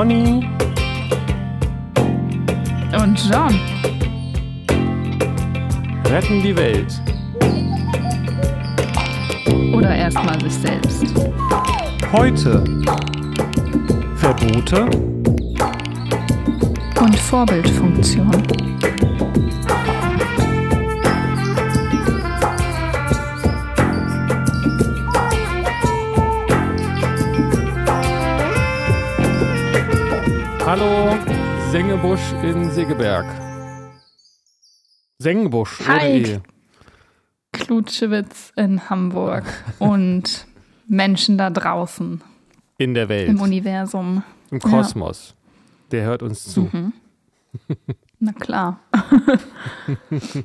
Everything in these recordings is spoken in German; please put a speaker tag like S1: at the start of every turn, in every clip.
S1: Pony
S2: und John
S1: retten die Welt.
S2: Oder erstmal sich selbst.
S1: Heute Verbote
S2: und Vorbildfunktion.
S1: Hallo, Sengebusch in Segeberg. Sengebusch,
S2: Hi.
S1: E.
S2: Klutschewitz in Hamburg und Menschen da draußen
S1: In der Welt,
S2: im Universum.
S1: im Kosmos. Der hört uns zu.
S2: Mhm. Na klar.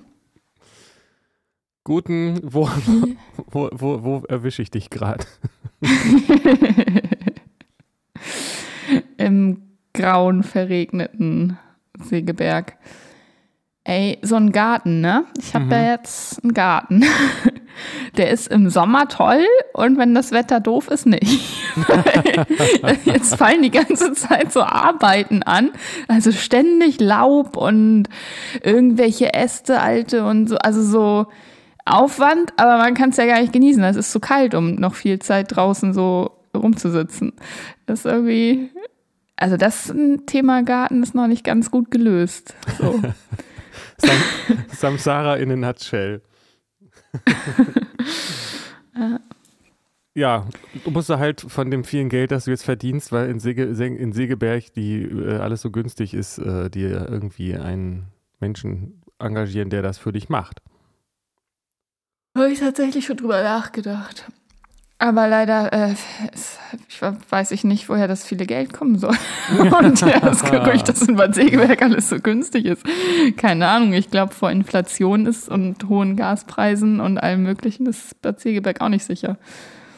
S1: Guten, wo, wo, wo, wo erwische ich dich gerade?
S2: Im grauen, verregneten Segeberg. Ey, so ein Garten, ne? Ich habe
S1: Mhm.
S2: da jetzt einen Garten. Der ist im Sommer toll und wenn das Wetter doof ist, nicht. jetzt fallen die ganze Zeit so Arbeiten an. Also ständig Laub und irgendwelche Äste, alte und so. Also so Aufwand, aber man kann es ja gar nicht genießen. Es ist zu kalt, um noch viel Zeit draußen so rumzusitzen. Das ist irgendwie. Also das Thema Garten ist noch nicht ganz gut gelöst. So.
S1: Sam, Samsara in a nutshell. ja, du musst halt von dem vielen Geld, das du jetzt verdienst, weil in, Sege, in Segeberg die äh, alles so günstig ist, äh, dir irgendwie einen Menschen engagieren, der das für dich macht.
S2: Habe ich tatsächlich schon drüber nachgedacht. Aber leider äh, ich we- weiß ich nicht, woher das viele Geld kommen soll. Und ja, das Gerücht, dass in Bad Segeberg alles so günstig ist. Keine Ahnung. Ich glaube, vor Inflation ist und hohen Gaspreisen und allem Möglichen ist Bad Segeberg auch nicht sicher.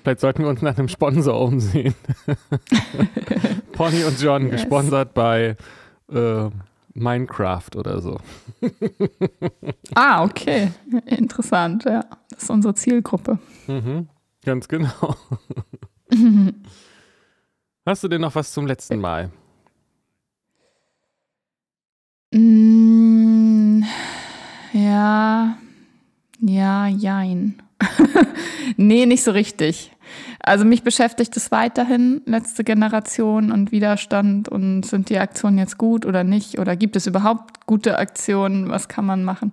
S1: Vielleicht sollten wir uns nach einem Sponsor umsehen. Pony und John,
S2: Yes.
S1: gesponsert bei äh, Minecraft oder so.
S2: Ah, okay. Interessant, ja. Das ist unsere Zielgruppe.
S1: Mhm, ganz genau. Hast du denn noch was zum letzten Mal?
S2: Mm, ja, ja, jein. nee, nicht so richtig. Also mich beschäftigt es weiterhin, letzte Generation und Widerstand und sind die Aktionen jetzt gut oder nicht oder gibt es überhaupt gute Aktionen, was kann man machen?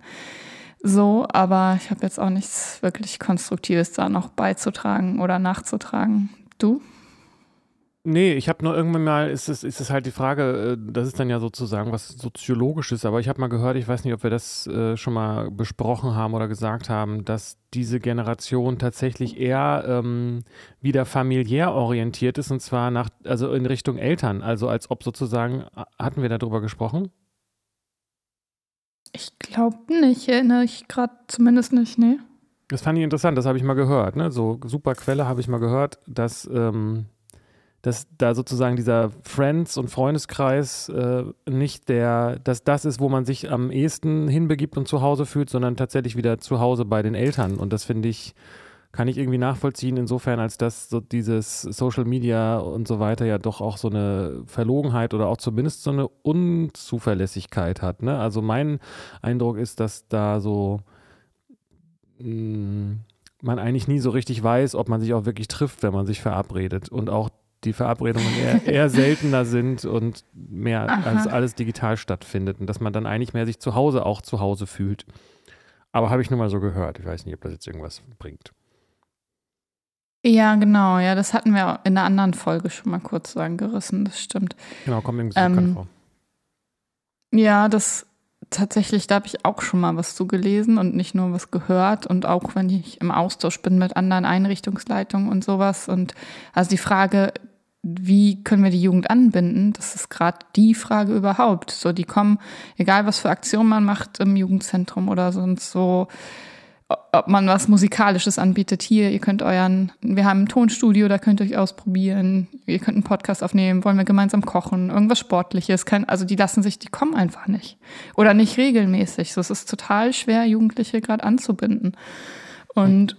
S2: So, aber ich habe jetzt auch nichts wirklich Konstruktives da noch beizutragen oder nachzutragen. Du?
S1: Nee, ich habe nur irgendwann mal, ist es, ist es halt die Frage, äh, das ist dann ja sozusagen was Soziologisches, aber ich habe mal gehört, ich weiß nicht, ob wir das äh, schon mal besprochen haben oder gesagt haben, dass diese Generation tatsächlich eher ähm, wieder familiär orientiert ist und zwar nach, also in Richtung Eltern, also als ob sozusagen, hatten wir darüber gesprochen?
S2: Ich glaube nicht, erinnere ich gerade zumindest nicht, nee.
S1: Das fand ich interessant, das habe ich mal gehört. Ne? So super Quelle habe ich mal gehört, dass, ähm, dass da sozusagen dieser Friends- und Freundeskreis äh, nicht der, dass das ist, wo man sich am ehesten hinbegibt und zu Hause fühlt, sondern tatsächlich wieder zu Hause bei den Eltern. Und das finde ich, kann ich irgendwie nachvollziehen, insofern, als dass so dieses Social Media und so weiter ja doch auch so eine Verlogenheit oder auch zumindest so eine Unzuverlässigkeit hat. Ne? Also mein Eindruck ist, dass da so mh, man eigentlich nie so richtig weiß, ob man sich auch wirklich trifft, wenn man sich verabredet. Und auch die Verabredungen eher, eher seltener sind und mehr
S2: Aha.
S1: als alles digital stattfindet. Und dass man dann eigentlich mehr sich zu Hause auch zu Hause fühlt. Aber habe ich nur mal so gehört. Ich weiß nicht, ob das jetzt irgendwas bringt.
S2: Ja, genau. Ja, das hatten wir in einer anderen Folge schon mal kurz so angerissen. Das stimmt.
S1: Genau, kommt irgendwie
S2: Ähm,
S1: bekannt vor.
S2: Ja, das tatsächlich, da habe ich auch schon mal was zu gelesen und nicht nur was gehört. Und auch wenn ich im Austausch bin mit anderen Einrichtungsleitungen und sowas. Und also die Frage, wie können wir die Jugend anbinden, das ist gerade die Frage überhaupt. So, die kommen, egal was für Aktionen man macht im Jugendzentrum oder sonst so, ob man was Musikalisches anbietet. Hier, ihr könnt euren, wir haben ein Tonstudio, da könnt ihr euch ausprobieren. Ihr könnt einen Podcast aufnehmen, wollen wir gemeinsam kochen, irgendwas Sportliches. Kann, also die lassen sich, die kommen einfach nicht. Oder nicht regelmäßig. Es ist total schwer, Jugendliche gerade anzubinden. Und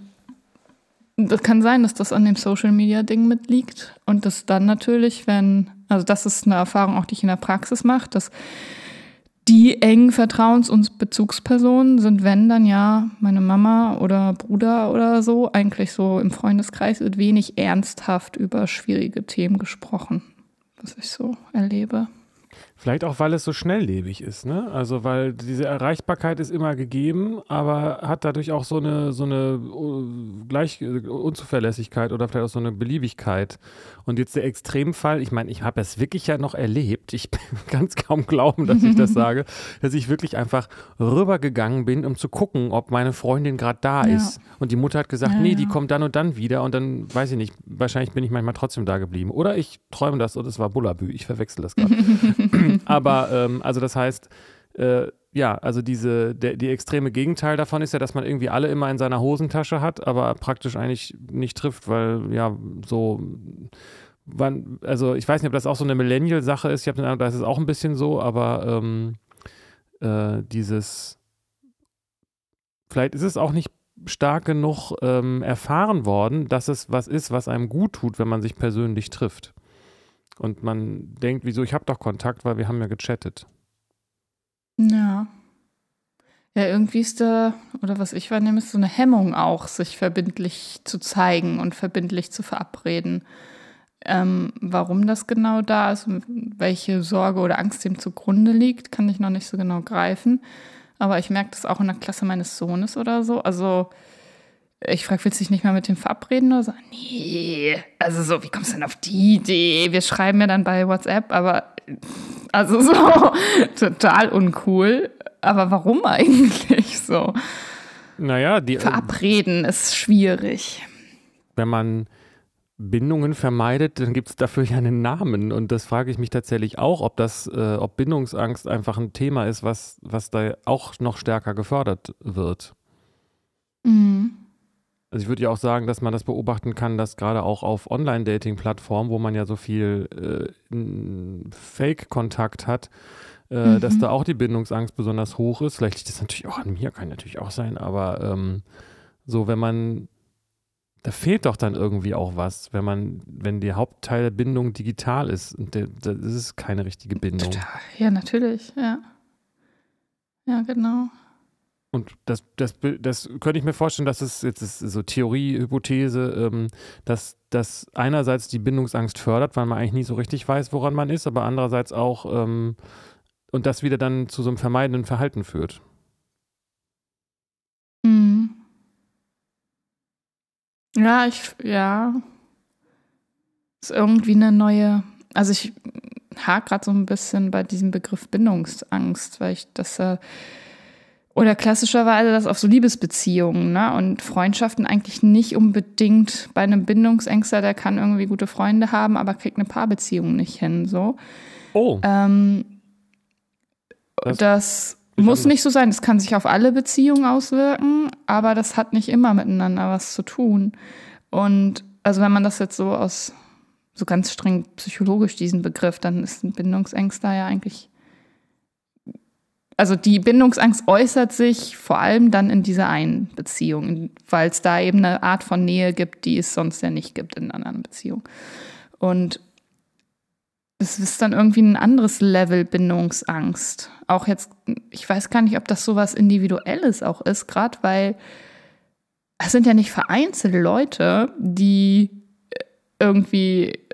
S2: das kann sein, dass das an dem Social Media Ding mitliegt und das dann natürlich, wenn, also das ist eine Erfahrung auch, die ich in der Praxis mache, dass die engen Vertrauens- und Bezugspersonen sind, wenn dann ja meine Mama oder Bruder oder so, eigentlich so im Freundeskreis wird wenig ernsthaft über schwierige Themen gesprochen, was ich so erlebe.
S1: Vielleicht auch, weil es so schnelllebig ist, ne? Also weil diese Erreichbarkeit ist immer gegeben, aber hat dadurch auch so eine so eine uh, gleich Unzuverlässigkeit oder vielleicht auch so eine Beliebigkeit. Und jetzt der Extremfall, ich meine, ich habe es wirklich ja noch erlebt. Ich kann es kaum glauben, dass ich das sage, dass ich wirklich einfach rübergegangen bin, um zu gucken, ob meine Freundin gerade da ja. ist. Und die Mutter hat gesagt, ja, nee, ja. die kommt dann und dann wieder. Und dann weiß ich nicht, wahrscheinlich bin ich manchmal trotzdem da geblieben. Oder ich träume das und es war Bullabü. Ich verwechsel das gerade. Aber ähm, also das heißt, äh, ja, also diese, der, die extreme Gegenteil davon ist ja, dass man irgendwie alle immer in seiner Hosentasche hat, aber praktisch eigentlich nicht trifft, weil ja so wann, also ich weiß nicht, ob das auch so eine Millennial-Sache ist. Ich habe den Eindruck, das ist auch ein bisschen so, aber ähm, äh, dieses, vielleicht ist es auch nicht stark genug ähm, erfahren worden, dass es was ist, was einem gut tut, wenn man sich persönlich trifft. Und man denkt, wieso, ich habe doch Kontakt, weil wir haben ja gechattet.
S2: Ja. Ja, irgendwie ist da, oder was ich wahrnehme, ist so eine Hemmung auch, sich verbindlich zu zeigen und verbindlich zu verabreden. Ähm, warum das genau da ist und welche Sorge oder Angst dem zugrunde liegt, kann ich noch nicht so genau greifen. Aber ich merke das auch in der Klasse meines Sohnes oder so. Also ich frage, willst du dich nicht mal mit dem verabreden oder so? Nee, also so, wie kommst du denn auf die Idee? Wir schreiben ja dann bei WhatsApp, aber also so total uncool. Aber warum eigentlich so?
S1: Naja, die. Äh,
S2: Verabreden ist schwierig.
S1: Wenn man Bindungen vermeidet, dann gibt es dafür ja einen Namen. Und das frage ich mich tatsächlich auch, ob das, äh, ob Bindungsangst einfach ein Thema ist, was, was da auch noch stärker gefördert wird. Mhm. Also ich würde ja auch sagen, dass man das beobachten kann, dass gerade auch auf Online-Dating-Plattformen, wo man ja so viel äh, Fake-Kontakt hat, äh, mhm. dass da auch die Bindungsangst besonders hoch ist. Vielleicht liegt das natürlich auch an mir, kann natürlich auch sein, aber ähm, so, wenn man, da fehlt doch dann irgendwie auch was, wenn man, wenn der Hauptteil der Bindung digital ist und der, das ist keine richtige Bindung.
S2: Ja, natürlich, ja. Ja, genau.
S1: Und das, das, das könnte ich mir vorstellen, dass es jetzt ist so Theorie, Hypothese, ähm, dass das einerseits die Bindungsangst fördert, weil man eigentlich nie so richtig weiß, woran man ist, aber andererseits auch ähm, und das wieder dann zu so einem vermeidenden Verhalten führt.
S2: Mhm. Ja, ich, ja. Ist irgendwie eine neue, also ich hake gerade so ein bisschen bei diesem Begriff Bindungsangst, weil ich das äh, oder klassischerweise das auf so Liebesbeziehungen ne? und Freundschaften eigentlich nicht unbedingt bei einem Bindungsängster, der kann irgendwie gute Freunde haben, aber kriegt eine Paarbeziehung nicht hin. So.
S1: Oh.
S2: Ähm, das, das muss nicht so sein. Das kann sich auf alle Beziehungen auswirken, aber das hat nicht immer miteinander was zu tun. Und also wenn man das jetzt so aus so ganz streng psychologisch diesen Begriff, dann ist ein Bindungsängster ja eigentlich also die Bindungsangst äußert sich vor allem dann in dieser einen Beziehung, weil es da eben eine Art von Nähe gibt, die es sonst ja nicht gibt in anderen Beziehungen. Und es ist dann irgendwie ein anderes Level Bindungsangst. Auch jetzt, ich weiß gar nicht, ob das so was Individuelles auch ist, gerade weil es sind ja nicht vereinzelte Leute, die irgendwie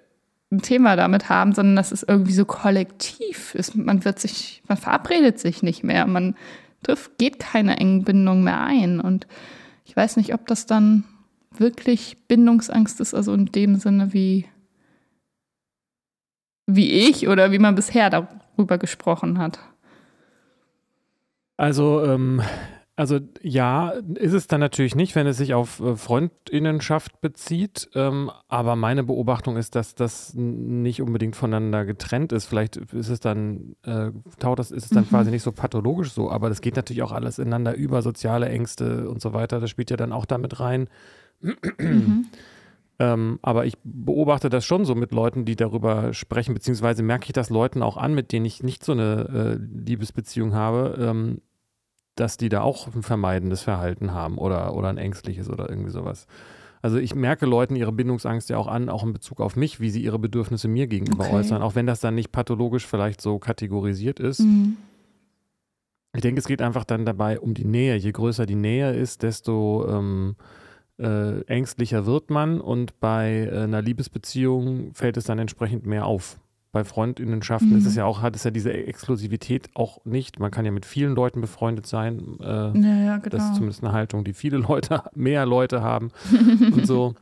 S2: ein Thema damit haben, sondern dass es irgendwie so kollektiv ist. Man wird sich, man verabredet sich nicht mehr, man trifft, geht keine engen Bindungen mehr ein. Und ich weiß nicht, ob das dann wirklich Bindungsangst ist, also in dem Sinne wie, wie ich oder wie man bisher darüber gesprochen hat.
S1: Also ähm, also ja, ist es dann natürlich nicht, wenn es sich auf äh, Freundinnenschaft bezieht. Ähm, aber meine Beobachtung ist, dass das nicht unbedingt voneinander getrennt ist. Vielleicht ist es dann, äh, taucht das, ist es dann mhm. quasi nicht so pathologisch so. Aber das geht natürlich auch alles ineinander über, soziale Ängste und so weiter. Das spielt ja dann auch damit rein. Mhm. Ähm, aber ich beobachte das schon so mit Leuten, die darüber sprechen, beziehungsweise merke ich das Leuten auch an, mit denen ich nicht so eine äh, Liebesbeziehung habe. Ähm, dass die da auch ein vermeidendes Verhalten haben oder, oder ein ängstliches oder irgendwie sowas. Also ich merke Leuten ihre Bindungsangst ja auch an, auch in Bezug auf mich, wie sie ihre Bedürfnisse mir gegenüber
S2: Okay.
S1: äußern, auch wenn das dann nicht pathologisch vielleicht so kategorisiert ist.
S2: Mhm.
S1: Ich denke, es geht einfach dann dabei um die Nähe. Je größer die Nähe ist, desto ähm, äh, ängstlicher wird man und bei äh, einer Liebesbeziehung fällt es dann entsprechend mehr auf. Bei Freundinnenschaften
S2: Mhm.
S1: ist es ja auch, hat es ja diese Exklusivität auch nicht. Man kann ja mit vielen Leuten befreundet sein. Äh,
S2: Ja, ja, genau.
S1: Das ist zumindest eine Haltung, die viele Leute, mehr Leute haben und so.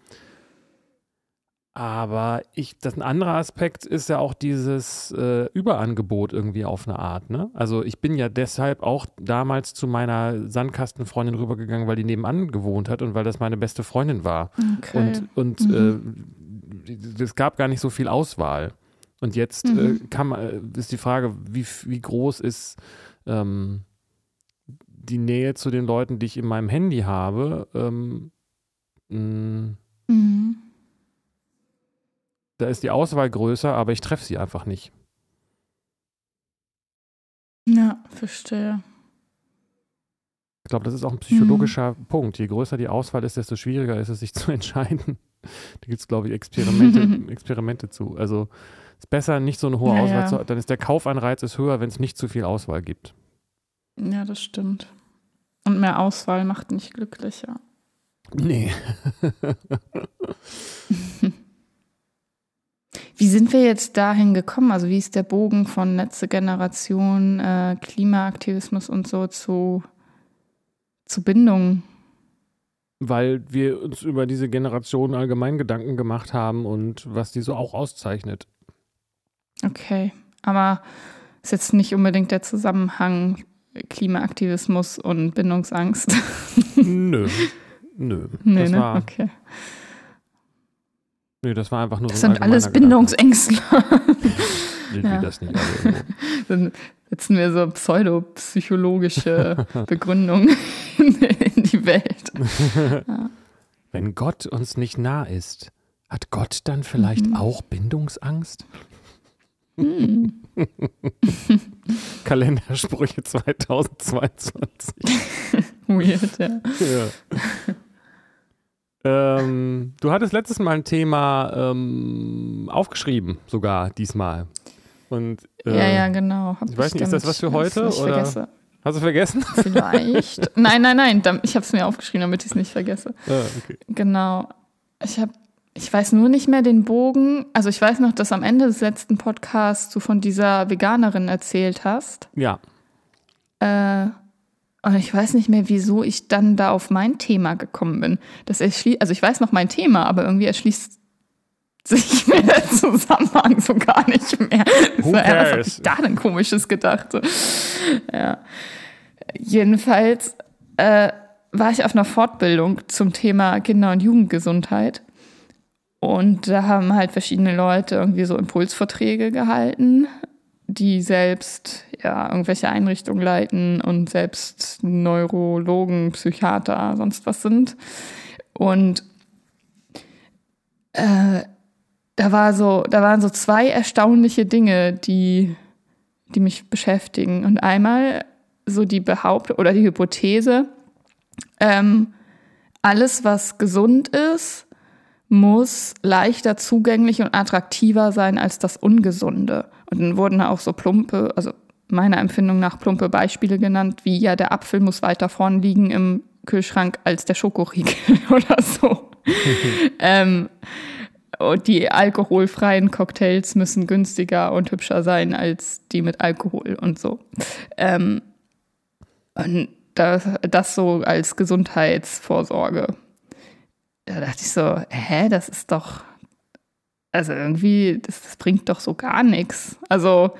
S1: Aber ich, das ein anderer Aspekt ist ja auch dieses äh, Überangebot irgendwie auf eine Art. Ne? Also ich bin ja deshalb auch damals zu meiner Sandkastenfreundin rübergegangen, weil die nebenan gewohnt hat und weil das meine beste Freundin war.
S2: okay.
S1: Und, und äh, es gab gar nicht so viel Auswahl. Und jetzt äh,
S2: Mhm.
S1: kann äh, ist die Frage, wie, wie groß ist ähm, die Nähe zu den Leuten, die ich in meinem Handy habe. Ähm, mh,
S2: mhm.
S1: da ist die Auswahl größer, aber ich treffe sie einfach nicht.
S2: Ja, verstehe.
S1: Ich glaube, das ist auch ein psychologischer
S2: Mhm.
S1: Punkt. Je größer die Auswahl ist, desto schwieriger ist es, sich zu entscheiden. Da gibt es, glaube ich, Experimente, Experimente zu. Also ist besser, nicht so eine hohe
S2: Ja,
S1: Auswahl zu haben. Dann ist der Kaufanreiz ist höher, wenn es nicht zu viel Auswahl gibt.
S2: Ja, das stimmt. Und mehr Auswahl macht nicht glücklicher.
S1: Nee.
S2: Wie sind wir jetzt dahin gekommen? Also wie ist der Bogen von letzte Generation, äh, Klimaaktivismus und so zu, zu Bindung?
S1: Weil wir uns über diese Generation allgemein Gedanken gemacht haben und was die so auch auszeichnet.
S2: Okay, aber ist jetzt nicht unbedingt der Zusammenhang Klimaaktivismus und Bindungsangst.
S1: Nö. Nö.
S2: nee,
S1: das,
S2: ne?
S1: war,
S2: okay.
S1: nee, das war einfach nur
S2: Das
S1: so ein
S2: sind alles Bindungsängstler. Ja.
S1: das nicht alle irgendwo.
S2: Dann setzen wir so pseudopsychologische Begründungen in, die Welt.
S1: Wenn Gott uns nicht nah ist, hat Gott dann vielleicht
S2: Mhm.
S1: auch Bindungsangst?
S2: Hm.
S1: Kalendersprüche 2022.
S2: Weird, ja.
S1: ja. ähm, du hattest letztes Mal ein Thema ähm, aufgeschrieben, sogar diesmal. Und äh,
S2: ja, ja, genau. Hab
S1: ich weiß nicht, ist das was für heute,
S2: Ich nicht
S1: oder?
S2: vergesse.
S1: hast du vergessen?
S2: Vielleicht. nein, nein, nein. Ich habe es mir aufgeschrieben, damit ich es nicht vergesse.
S1: ah, okay.
S2: Genau. Ich habe, ich weiß nur nicht mehr den Bogen. Also ich weiß noch, dass am Ende des letzten Podcasts du von dieser Veganerin erzählt hast.
S1: Ja,
S2: Äh, und ich weiß nicht mehr, wieso ich dann da auf mein Thema gekommen bin. Das erschließt, also ich weiß noch mein Thema, aber irgendwie erschließt sich mir der Zusammenhang so gar nicht mehr.
S1: Who
S2: so, ja, was habe ich da denn komisches gedacht? So. Ja. Jedenfalls äh, war ich auf einer Fortbildung zum Thema Kinder- und Jugendgesundheit. Und da haben halt verschiedene Leute irgendwie so Impulsvorträge gehalten, die selbst ja irgendwelche Einrichtungen leiten und selbst Neurologen, Psychiater, sonst was sind. Und äh, da war so, da waren so zwei erstaunliche Dinge, die, die mich beschäftigen. Und einmal so die Behauptung oder die Hypothese, ähm, alles, was gesund ist, muss leichter zugänglich und attraktiver sein als das Ungesunde. Und dann wurden auch so plumpe, also meiner Empfindung nach plumpe Beispiele genannt, wie ja, der Apfel muss weiter vorn liegen im Kühlschrank als der Schokoriegel oder so. ähm, und die alkoholfreien Cocktails müssen günstiger und hübscher sein als die mit Alkohol und so. Ähm, und das, das so als Gesundheitsvorsorge. Da dachte ich so, hä, das ist doch, also irgendwie, das, das bringt doch so gar nichts. Also,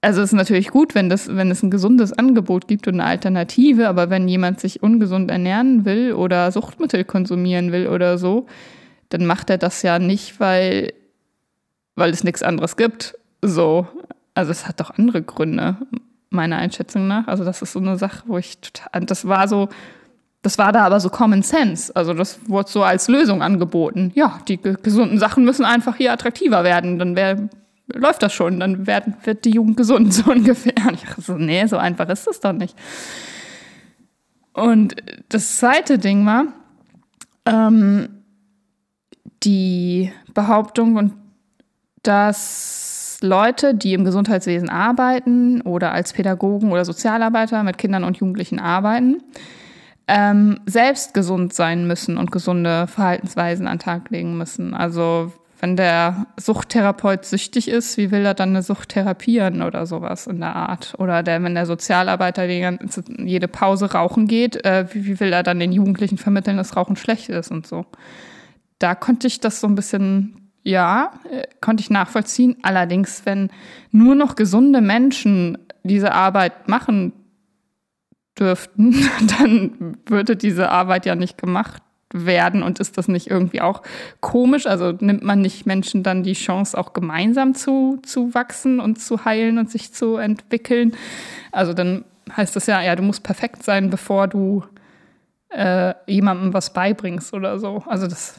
S2: also es ist natürlich gut, wenn, das, wenn es ein gesundes Angebot gibt und eine Alternative, aber wenn jemand sich ungesund ernähren will oder Suchtmittel konsumieren will oder so, dann macht er das ja nicht, weil, weil es nichts anderes gibt. So, also es hat doch andere Gründe, meiner Einschätzung nach. Also das ist so eine Sache, wo ich total, das war so, das war da aber so Common Sense. Also das wurde so als Lösung angeboten. Ja, die ge- gesunden Sachen müssen einfach hier attraktiver werden. Dann wär, läuft das schon. Dann werden, wird die Jugend gesund, so ungefähr. Und ich dachte so, nee, so einfach ist das doch nicht. Und das zweite Ding war, ähm, die Behauptung, dass Leute, die im Gesundheitswesen arbeiten oder als Pädagogen oder Sozialarbeiter mit Kindern und Jugendlichen arbeiten, ähm, selbst gesund sein müssen und gesunde Verhaltensweisen an den Tag legen müssen. Also wenn der Suchttherapeut süchtig ist, wie will er dann eine Sucht therapieren oder sowas in der Art? Oder der, wenn der Sozialarbeiter jede Pause rauchen geht, äh, wie, wie, will er dann den Jugendlichen vermitteln, dass Rauchen schlecht ist und so? Da konnte ich das so ein bisschen, ja, äh, konnte ich nachvollziehen. Allerdings, wenn nur noch gesunde Menschen diese Arbeit machen dürften, dann würde diese Arbeit ja nicht gemacht werden und ist das nicht irgendwie auch komisch? Also nimmt man nicht Menschen dann die Chance, auch gemeinsam zu, zu wachsen und zu heilen und sich zu entwickeln? Also dann heißt das ja, ja, du musst perfekt sein, bevor du äh, jemandem was beibringst oder so. Also das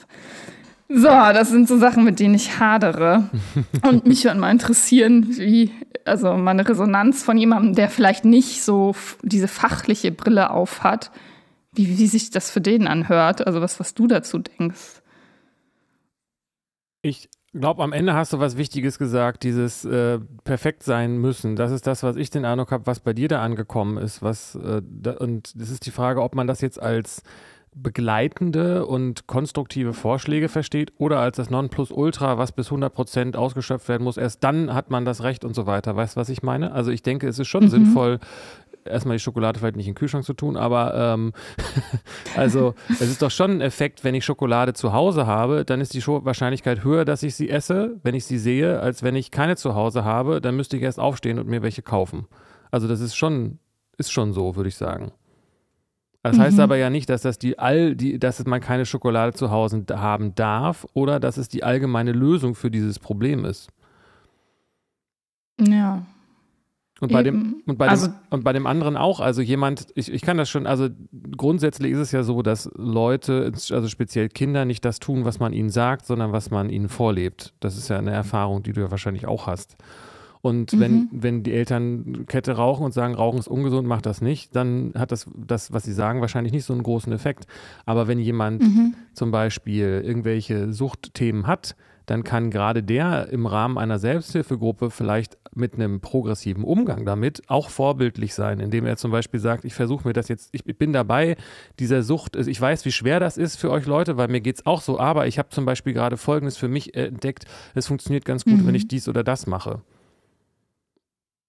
S2: so, das sind so Sachen, mit denen ich hadere. Und mich würde mal interessieren, wie, also meine Resonanz von jemandem, der vielleicht nicht so diese fachliche Brille auf hat, wie, wie sich das für den anhört. Also was, was du dazu denkst.
S1: Ich glaube, am Ende hast du was Wichtiges gesagt, dieses äh, perfekt sein müssen. Das ist das, was ich den Eindruck habe, was bei dir da angekommen ist. Was, äh, da, und das ist die Frage, ob man das jetzt als begleitende und konstruktive Vorschläge versteht oder als das Nonplusultra, was bis 100 Prozent ausgeschöpft werden muss. Erst dann hat man das Recht und so weiter. Weißt du, was ich meine? Also ich denke, es ist schon mhm. sinnvoll, erstmal die Schokolade vielleicht nicht in den Kühlschrank zu tun, aber ähm, also es ist doch schon ein Effekt, wenn ich Schokolade zu Hause habe, dann ist die Wahrscheinlichkeit höher, dass ich sie esse, wenn ich sie sehe, als wenn ich keine zu Hause habe, dann müsste ich erst aufstehen und mir welche kaufen. Also das ist schon, ist schon so, würde ich sagen. Das mhm. heißt aber ja nicht, dass das die all die, dass man keine Schokolade zu Hause haben darf oder dass es die allgemeine Lösung für dieses Problem ist.
S2: Ja.
S1: Und bei, dem, und, bei also, dem, und bei dem anderen auch, also jemand, ich, ich kann das schon, also grundsätzlich ist es ja so, dass Leute, also speziell Kinder, nicht das tun, was man ihnen sagt, sondern was man ihnen vorlebt. Das ist ja eine Erfahrung, die du ja wahrscheinlich auch hast. Und wenn, mhm. wenn die Eltern Kette rauchen und sagen, Rauchen ist ungesund, macht das nicht, dann hat das, das, was sie sagen, wahrscheinlich nicht so einen großen Effekt. Aber wenn jemand mhm. zum Beispiel irgendwelche Suchtthemen hat, dann kann gerade der im Rahmen einer Selbsthilfegruppe vielleicht mit einem progressiven Umgang damit auch vorbildlich sein, indem er zum Beispiel sagt, ich versuche mir das jetzt, ich bin dabei, dieser Sucht, ich weiß, wie schwer das ist für euch Leute, weil mir geht es auch so, aber ich habe zum Beispiel gerade Folgendes für mich entdeckt, es funktioniert ganz gut, mhm. wenn ich dies oder das mache.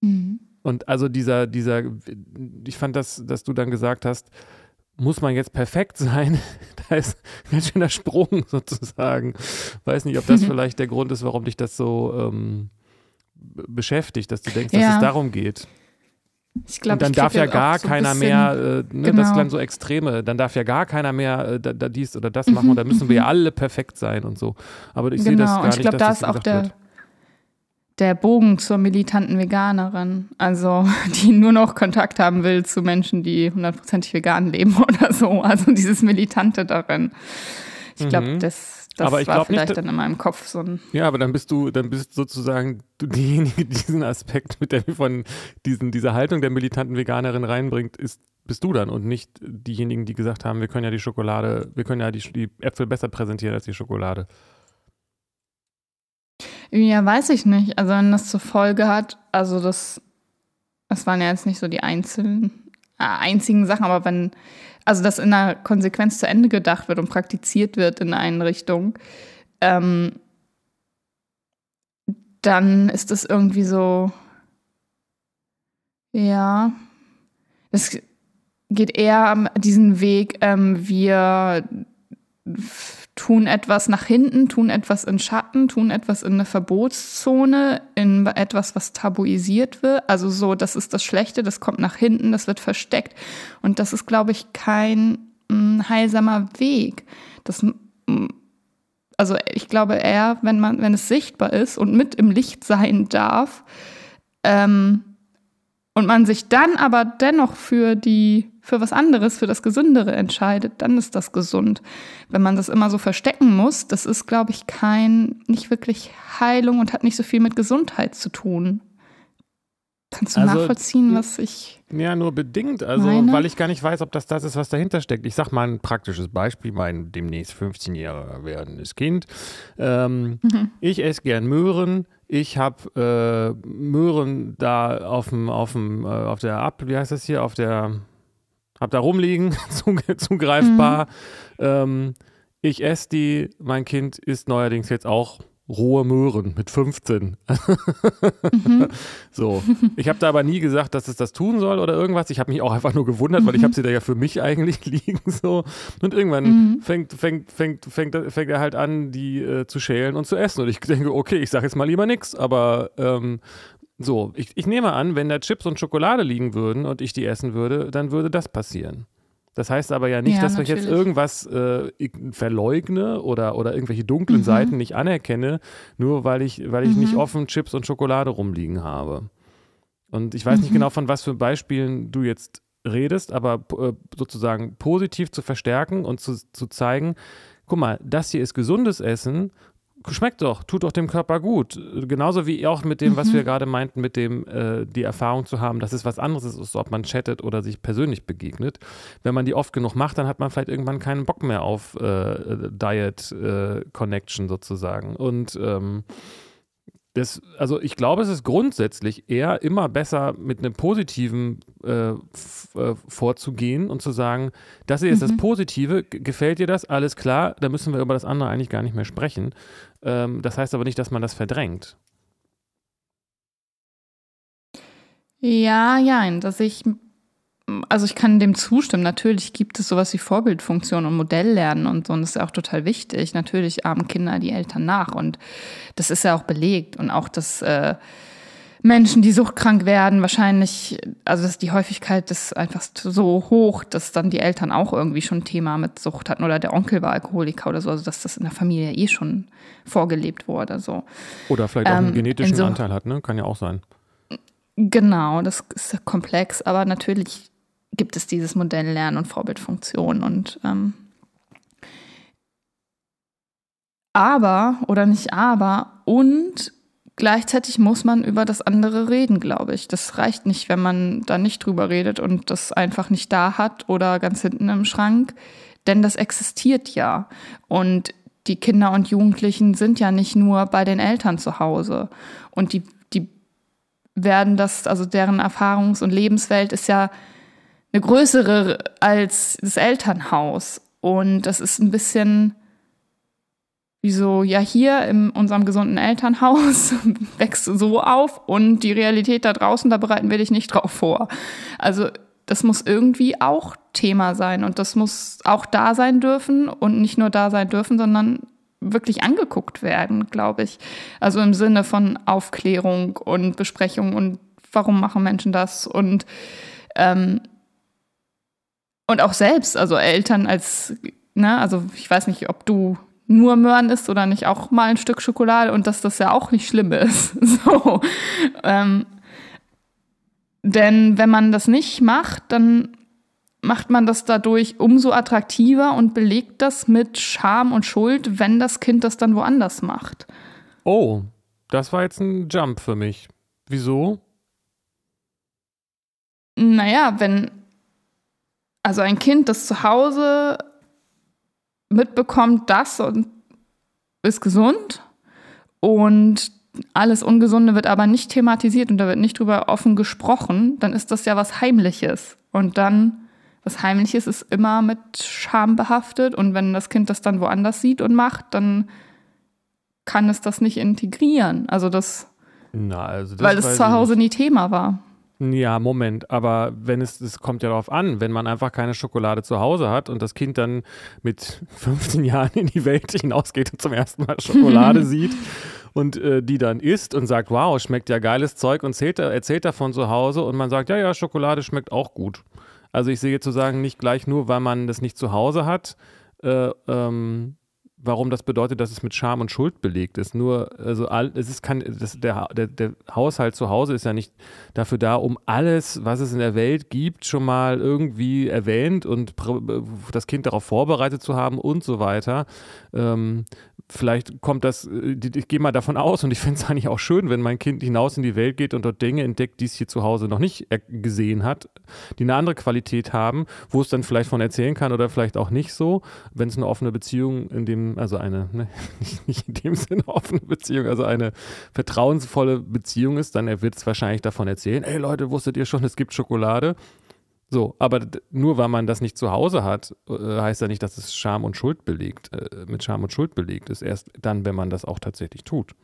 S1: Mhm. Und also dieser, dieser, ich fand das, dass du dann gesagt hast, muss man jetzt perfekt sein? da ist ein ganz schöner Sprung sozusagen. Weiß nicht, ob das vielleicht der Grund ist, warum dich das so ähm, beschäftigt, dass du denkst, ja. dass es darum geht. Ich glaub, und dann darf ja gar so keiner mehr, äh, ne, genau. das klang so extreme, dann darf ja gar keiner mehr äh, da, da dies oder das machen und da müssen wir ja alle perfekt sein und so. Aber ich genau. sehe das gar und ich nicht, glaub, dass da das ist auch der, wird
S2: der Bogen zur militanten Veganerin, also die nur noch Kontakt haben will zu Menschen, die hundertprozentig vegan leben oder so. Also dieses Militante darin. Ich glaube, mhm. das, das war vielleicht nicht, dann in meinem Kopf so ein.
S1: Ja, aber dann bist du, dann bist sozusagen du diejenige, die diesen Aspekt mit der von diesen, dieser Haltung der militanten Veganerin reinbringt, ist bist du dann und nicht diejenigen, die gesagt haben, wir können ja die Schokolade, wir können ja die, die Äpfel besser präsentieren als die Schokolade.
S2: Ja, weiß ich nicht. Also wenn das zur Folge hat, also das, das waren ja jetzt nicht so die einzelnen, äh, einzigen Sachen, aber wenn, also das in der Konsequenz zu Ende gedacht wird und praktiziert wird in eine Richtung, ähm, dann ist das irgendwie so, ja, es geht eher diesen Weg, ähm, wir tun etwas nach hinten, tun etwas in Schatten, tun etwas in eine Verbotszone, in etwas, was tabuisiert wird. Also so, das ist das Schlechte, das kommt nach hinten, das wird versteckt. Und das ist, glaube ich, kein mh, mm, heilsamer Weg. Das, mh, also ich glaube eher, wenn man, wenn es sichtbar ist und mit im Licht sein darf, ähm, und man sich dann aber dennoch für die für was anderes, für das Gesündere entscheidet, dann ist das gesund. Wenn man das immer so verstecken muss, das ist, glaube ich, kein, nicht wirklich Heilung und hat nicht so viel mit Gesundheit zu tun. Kannst du also, nachvollziehen, was ich.
S1: Ja, nur bedingt. Also, meine? weil ich gar nicht weiß, ob das das ist, was dahinter steckt. Ich sag mal ein praktisches Beispiel: mein demnächst 15 Jahre werdendes Kind. Ähm, mhm. Ich esse gern Möhren. Ich habe äh, Möhren da auf dem, auf dem, äh, auf der Ab, wie heißt das hier, auf der, hab da rumliegen, zugreifbar. Mhm. Ähm, ich esse die, mein Kind isst neuerdings jetzt auch rohe Möhren mit 15. mhm. So. Ich habe da aber nie gesagt, dass es das tun soll oder irgendwas. Ich habe mich auch einfach nur gewundert, mhm. weil ich habe sie da ja für mich eigentlich liegen so. Und irgendwann mhm. fängt, fängt, fängt, fängt, fängt er halt an, die äh, zu schälen und zu essen. Und ich denke, okay, ich sage jetzt mal lieber nichts, aber ähm, so, ich, ich nehme an, wenn da Chips und Schokolade liegen würden und ich die essen würde, dann würde das passieren. Das heißt aber ja nicht, ja, dass natürlich. ich jetzt irgendwas äh, verleugne oder, oder irgendwelche dunklen mhm. Seiten nicht anerkenne, nur weil ich, weil ich mhm. nicht offen Chips und Schokolade rumliegen habe. Und ich weiß mhm. nicht genau, von was für Beispielen du jetzt redest, aber äh, sozusagen positiv zu verstärken und zu, zu zeigen, guck mal, das hier ist gesundes Essen schmeckt doch, tut doch dem Körper gut. Genauso wie auch mit dem, was mhm. wir gerade meinten, mit dem, äh, die Erfahrung zu haben, dass es was anderes ist, ob man chattet oder sich persönlich begegnet. Wenn man die oft genug macht, dann hat man vielleicht irgendwann keinen Bock mehr auf äh, Diet äh, Connection sozusagen. Und ähm, das, also ich glaube, es ist grundsätzlich eher immer besser, mit einem Positiven äh, äh, vorzugehen und zu sagen, das hier ist mhm. das Positive, gefällt dir das? Alles klar, da müssen wir über das andere eigentlich gar nicht mehr sprechen. Ähm, das heißt aber nicht, dass man das verdrängt.
S2: Ja, ja, dass ich also ich kann dem zustimmen. Natürlich gibt es sowas wie Vorbildfunktion und Modelllernen und so. Und das ist auch total wichtig. Natürlich ahmen Kinder die Eltern nach. Und das ist ja auch belegt. Und auch, dass äh, Menschen, die suchtkrank werden, wahrscheinlich, also dass die Häufigkeit ist einfach so hoch, dass dann die Eltern auch irgendwie schon ein Thema mit Sucht hatten oder der Onkel war Alkoholiker oder so. Also dass das in der Familie eh schon vorgelebt wurde. So.
S1: Oder vielleicht auch einen ähm, genetischen so, Anteil hat, ne? Kann ja auch sein.
S2: Genau, das ist komplex, aber natürlich gibt es dieses Modell Lernen und Vorbildfunktion und ähm, aber oder nicht aber und gleichzeitig muss man über das andere reden, glaube ich. Das reicht nicht, wenn man da nicht drüber redet und das einfach nicht da hat oder ganz hinten im Schrank, denn das existiert ja und die Kinder und Jugendlichen sind ja nicht nur bei den Eltern zu Hause und die die werden das also deren Erfahrungs- und Lebenswelt ist ja eine größere als das Elternhaus. Und das ist ein bisschen wie so, ja, hier in unserem gesunden Elternhaus wächst du so auf und die Realität da draußen, da bereiten wir dich nicht drauf vor. Also das muss irgendwie auch Thema sein und das muss auch da sein dürfen und nicht nur da sein dürfen, sondern wirklich angeguckt werden, glaube ich. Also im Sinne von Aufklärung und Besprechung und warum machen Menschen das und ähm, und auch selbst, also Eltern als, ne, also ich weiß nicht, ob du nur Möhren isst oder nicht auch mal ein Stück Schokolade und dass das ja auch nicht schlimm ist. So. Ähm, denn wenn man das nicht macht, dann macht man das dadurch umso attraktiver und belegt das mit Scham und Schuld, wenn das Kind das dann woanders macht.
S1: Oh, das war jetzt ein Jump für mich. Wieso?
S2: Naja, wenn also ein Kind, das zu Hause mitbekommt, das und ist gesund und alles Ungesunde wird aber nicht thematisiert und da wird nicht drüber offen gesprochen, dann ist das ja was Heimliches. Und dann, was Heimliches ist immer mit Scham behaftet und wenn das Kind das dann woanders sieht und macht, dann kann es das nicht integrieren. Also das,
S1: Na, also das
S2: weil es zu Hause nie Thema war.
S1: Ja, Moment, aber wenn es, es kommt ja darauf an, wenn man einfach keine Schokolade zu Hause hat und das Kind dann mit 15 Jahren in die Welt hinausgeht und zum ersten Mal Schokolade sieht und äh, die dann isst und sagt, wow, schmeckt ja geiles Zeug und erzählt, erzählt davon zu Hause und man sagt, ja, ja, Schokolade schmeckt auch gut. Also ich sehe zu sagen, nicht gleich nur, weil man das nicht zu Hause hat, äh, ähm, warum das bedeutet, dass es mit Scham und Schuld belegt ist. Nur, also es ist kein, das, der, der, der Haushalt zu Hause ist ja nicht dafür da, um alles, was es in der Welt gibt, schon mal irgendwie erwähnt und das Kind darauf vorbereitet zu haben und so weiter. Ähm, vielleicht kommt das, äh, ich gehe mal davon aus und ich finde es eigentlich auch schön, wenn mein Kind hinaus in die Welt geht und dort Dinge entdeckt, die es hier zu Hause noch nicht gesehen hat, die eine andere Qualität haben, wo es dann vielleicht von erzählen kann oder vielleicht auch nicht so, wenn es eine offene Beziehung in dem, also eine, ne, nicht in dem Sinne offene Beziehung, also eine vertrauensvolle Beziehung ist, dann wird es wahrscheinlich davon erzählen, ey Leute, wusstet ihr schon, es gibt Schokolade? So, aber nur weil man das nicht zu Hause hat, äh, heißt ja nicht, dass es Scham und Schuld belegt, äh, mit Scham und Schuld belegt ist. Erst dann, wenn man das auch tatsächlich tut.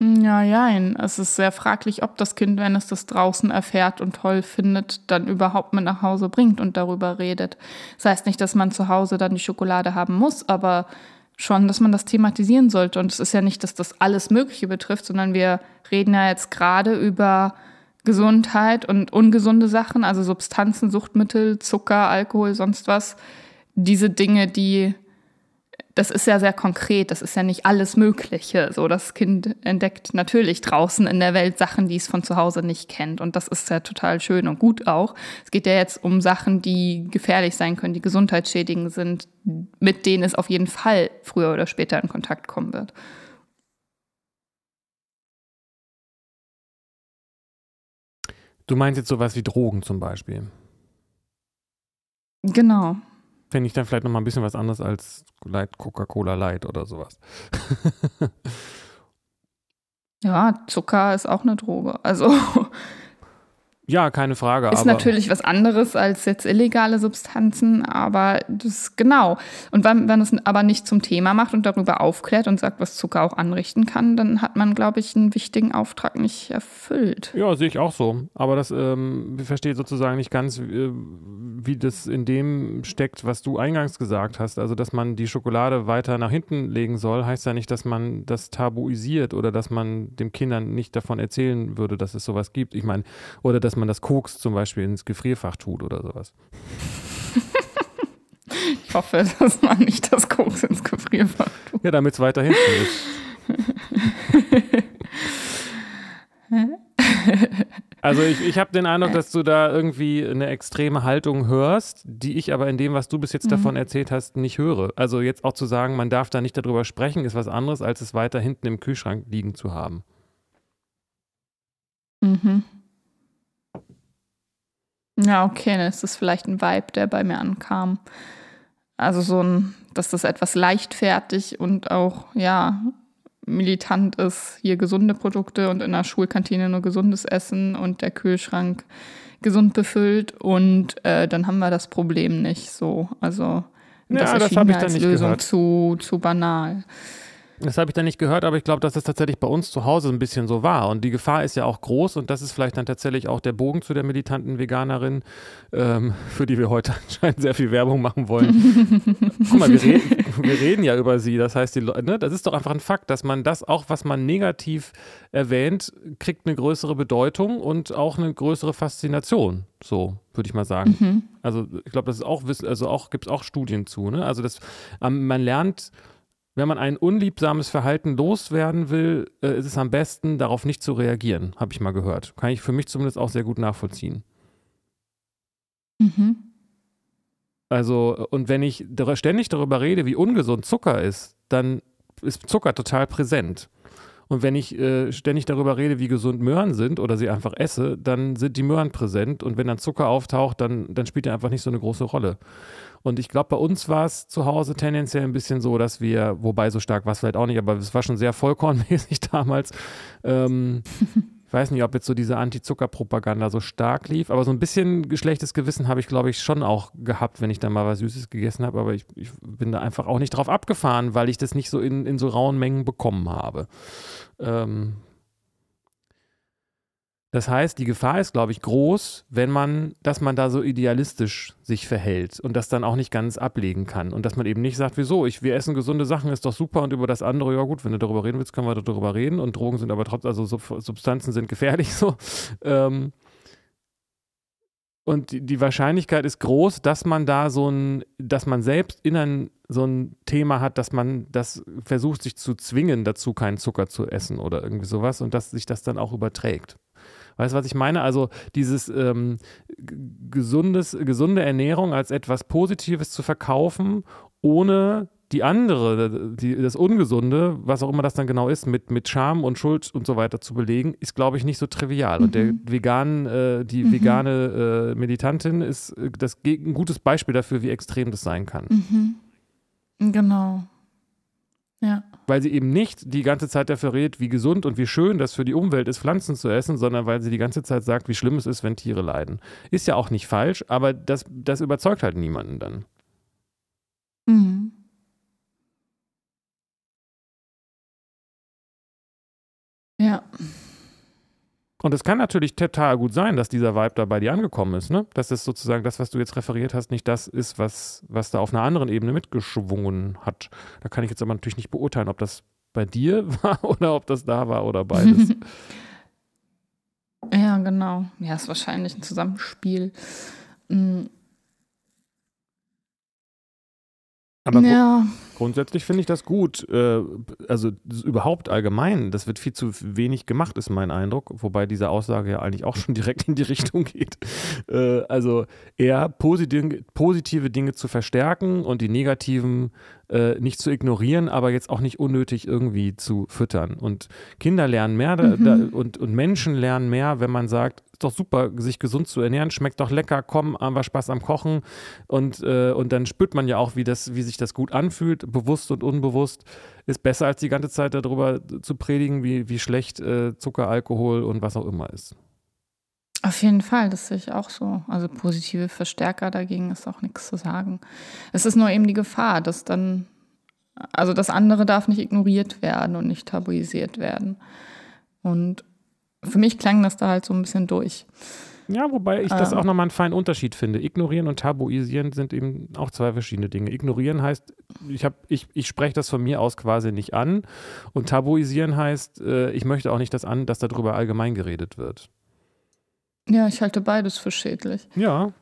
S2: Ja, ja, es ist sehr fraglich, ob das Kind, wenn es das draußen erfährt und toll findet, dann überhaupt mit nach Hause bringt und darüber redet. Das heißt nicht, dass man zu Hause dann die Schokolade haben muss, aber schon, dass man das thematisieren sollte. Und es ist ja nicht, dass das alles Mögliche betrifft, sondern wir reden ja jetzt gerade über Gesundheit und ungesunde Sachen, also Substanzen, Suchtmittel, Zucker, Alkohol, sonst was. Diese Dinge, die, das ist ja sehr konkret, das ist ja nicht alles Mögliche. So, das Kind entdeckt natürlich draußen in der Welt Sachen, die es von zu Hause nicht kennt. Und das ist ja total schön und gut auch. Es geht ja jetzt um Sachen, die gefährlich sein können, die gesundheitsschädigend sind, mit denen es auf jeden Fall früher oder später in Kontakt kommen wird.
S1: Du meinst jetzt sowas wie Drogen zum Beispiel?
S2: Genau.
S1: Fände ich dann vielleicht nochmal ein bisschen was anderes als Light Coca-Cola Light oder sowas.
S2: ja, Zucker ist auch eine Droge. Also
S1: ja, keine Frage.
S2: Ist natürlich was anderes als jetzt illegale Substanzen, aber das genau. Und wenn man es aber nicht zum Thema macht und darüber aufklärt und sagt, was Zucker auch anrichten kann, dann hat man, glaube ich, einen wichtigen Auftrag nicht erfüllt.
S1: Ja, sehe ich auch so. Aber das ähm, verstehe sozusagen nicht ganz, äh, wie das in dem steckt, was du eingangs gesagt hast. Also, dass man die Schokolade weiter nach hinten legen soll, heißt ja nicht, dass man das tabuisiert oder dass man den Kindern nicht davon erzählen würde, dass es sowas gibt. Ich meine, oder dass man man das Koks zum Beispiel ins Gefrierfach tut oder sowas.
S2: ich hoffe, dass man nicht das Koks ins Gefrierfach tut.
S1: Ja, damit es weiter hinten ist. Also ich, ich habe den Eindruck, dass du da irgendwie eine extreme Haltung hörst, die ich aber in dem, was du bis jetzt mhm. davon erzählt hast, nicht höre. Also jetzt auch zu sagen, man darf da nicht darüber sprechen, ist was anderes, als es weiter hinten im Kühlschrank liegen zu haben.
S2: Mhm. Ja, okay, dann ist das vielleicht ein Vibe, der bei mir ankam. Also so ein, dass das etwas leichtfertig und auch, ja, militant ist. Hier gesunde Produkte und in der Schulkantine nur gesundes Essen und der Kühlschrank gesund befüllt und äh, dann haben wir das Problem nicht so. Also
S1: das, das habe ich dann nicht
S2: Lösung
S1: gehört.
S2: zu, zu banal.
S1: Das habe ich dann nicht gehört, aber ich glaube, dass es tatsächlich bei uns zu Hause ein bisschen so war. Und die Gefahr ist ja auch groß und das ist vielleicht dann tatsächlich auch der Bogen zu der militanten Veganerin, ähm, für die wir heute anscheinend sehr viel Werbung machen wollen. Guck mal, wir reden, wir reden, ja über sie. Das heißt, die ne, das ist doch einfach ein Fakt, dass man das auch, was man negativ erwähnt, kriegt eine größere Bedeutung und auch eine größere Faszination. So, würde ich mal sagen. Mhm. Also ich glaube, das ist auch, also auch, gibt es auch Studien zu. Ne? Also das, ähm, man lernt wenn man ein unliebsames Verhalten loswerden will, äh, ist es am besten, darauf nicht zu reagieren, habe ich mal gehört. Kann ich für mich zumindest auch sehr gut nachvollziehen.
S2: Mhm.
S1: Also, und wenn ich ständig darüber rede, wie ungesund Zucker ist, dann ist Zucker total präsent. Und wenn ich äh, ständig darüber rede, wie gesund Möhren sind oder sie einfach esse, dann sind die Möhren präsent. Und wenn dann Zucker auftaucht, dann, dann spielt er einfach nicht so eine große Rolle. Und ich glaube, bei uns war es zu Hause tendenziell ein bisschen so, dass wir, wobei so stark war es vielleicht auch nicht, aber es war schon sehr vollkornmäßig damals. Ähm, ich weiß nicht, ob jetzt so diese Anti-Zucker-Propaganda so stark lief, aber so ein bisschen schlechtes Gewissen habe ich, glaube ich, schon auch gehabt, wenn ich dann mal was Süßes gegessen habe. Aber ich, ich, bin da einfach auch nicht drauf abgefahren, weil ich das nicht so in, in so rauen Mengen bekommen habe. Ähm, das heißt, die Gefahr ist, glaube ich, groß, wenn man, dass man da so idealistisch sich verhält und das dann auch nicht ganz ablegen kann. Und dass man eben nicht sagt, wieso, ich, wir essen gesunde Sachen, ist doch super und über das andere, ja gut, wenn du darüber reden willst, können wir darüber reden. Und Drogen sind aber trotzdem, also Substanzen sind gefährlich so. Ähm, und die, Wahrscheinlichkeit ist groß, dass man da so ein, dass man selbst in ein, so ein Thema hat, dass man das versucht, sich zu zwingen, dazu keinen Zucker zu essen oder irgendwie sowas und dass sich das dann auch überträgt. Weißt du, was ich meine? Also dieses ähm, gesundes, gesunde Ernährung als etwas Positives zu verkaufen, ohne die andere, die, das Ungesunde, was auch immer das dann genau ist, mit, mit Scham und Schuld und so weiter zu belegen, ist, glaube ich, nicht so trivial. Mhm. Und der mhm. vegan, äh, die mhm. vegane äh, Militantin ist äh, das, ein gutes Beispiel dafür, wie extrem das sein kann.
S2: Mhm. Genau.
S1: Weil sie eben nicht die ganze Zeit dafür redet, wie gesund und wie schön das für die Umwelt ist, Pflanzen zu essen, sondern weil sie die ganze Zeit sagt, wie schlimm es ist, wenn Tiere leiden. Ist ja auch nicht falsch, aber das, das überzeugt halt niemanden dann. Mhm.
S2: Ja.
S1: Und es kann natürlich total gut sein, dass dieser Vibe da bei dir angekommen ist, ne? Dass es sozusagen das, was du jetzt referiert hast, nicht das ist, was, was da auf einer anderen Ebene mitgeschwungen hat. Da kann ich jetzt aber natürlich nicht beurteilen, ob das bei dir war oder ob das da war oder beides.
S2: ja, genau. Ja, ist wahrscheinlich ein Zusammenspiel. Mhm.
S1: Aber ja. Grundsätzlich finde ich das gut. Äh, also überhaupt allgemein, das wird viel zu wenig gemacht, ist mein Eindruck. Wobei diese Aussage ja eigentlich auch schon direkt in die Richtung geht. Äh, also eher positive Dinge zu verstärken und die negativen äh, nicht zu ignorieren, aber jetzt auch nicht unnötig irgendwie zu füttern. Und Kinder lernen mehr mhm. da, und, und Menschen lernen mehr, wenn man sagt, ist doch super, sich gesund zu ernähren, schmeckt doch lecker, komm, haben wir Spaß am Kochen. Und, äh, und dann spürt man ja auch, wie, das, wie sich das gut anfühlt, bewusst und unbewusst. Ist besser, als die ganze Zeit darüber zu predigen, wie, wie schlecht äh, Zucker, Alkohol und was auch immer ist.
S2: Auf jeden Fall, das sehe ich auch so. Also positive Verstärker dagegen ist auch nichts zu sagen. Es ist nur eben die Gefahr, dass dann, also das andere darf nicht ignoriert werden und nicht tabuisiert werden. Und für mich klang das da halt so ein bisschen durch.
S1: Ja, wobei ich das ähm. auch nochmal einen feinen Unterschied finde. Ignorieren und tabuisieren sind eben auch zwei verschiedene Dinge. Ignorieren heißt, ich, ich, ich spreche das von mir aus quasi nicht an. Und tabuisieren heißt, äh, ich möchte auch nicht, dass, an, dass darüber allgemein geredet wird.
S2: Ja, ich halte beides für schädlich.
S1: Ja.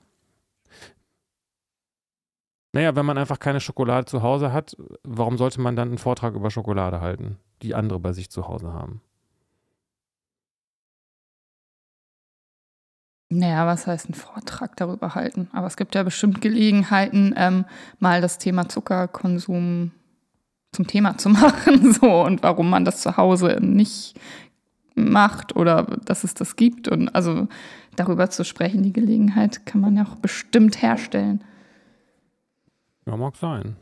S1: Naja, wenn man einfach keine Schokolade zu Hause hat, warum sollte man dann einen Vortrag über Schokolade halten, die andere bei sich zu Hause haben?
S2: Naja, was heißt ein Vortrag darüber halten? Aber es gibt ja bestimmt Gelegenheiten, ähm, mal das Thema Zuckerkonsum zum Thema zu machen, so und warum man das zu Hause nicht macht oder dass es das gibt. Und also darüber zu sprechen, die Gelegenheit kann man ja auch bestimmt herstellen.
S1: Ja, mag sein.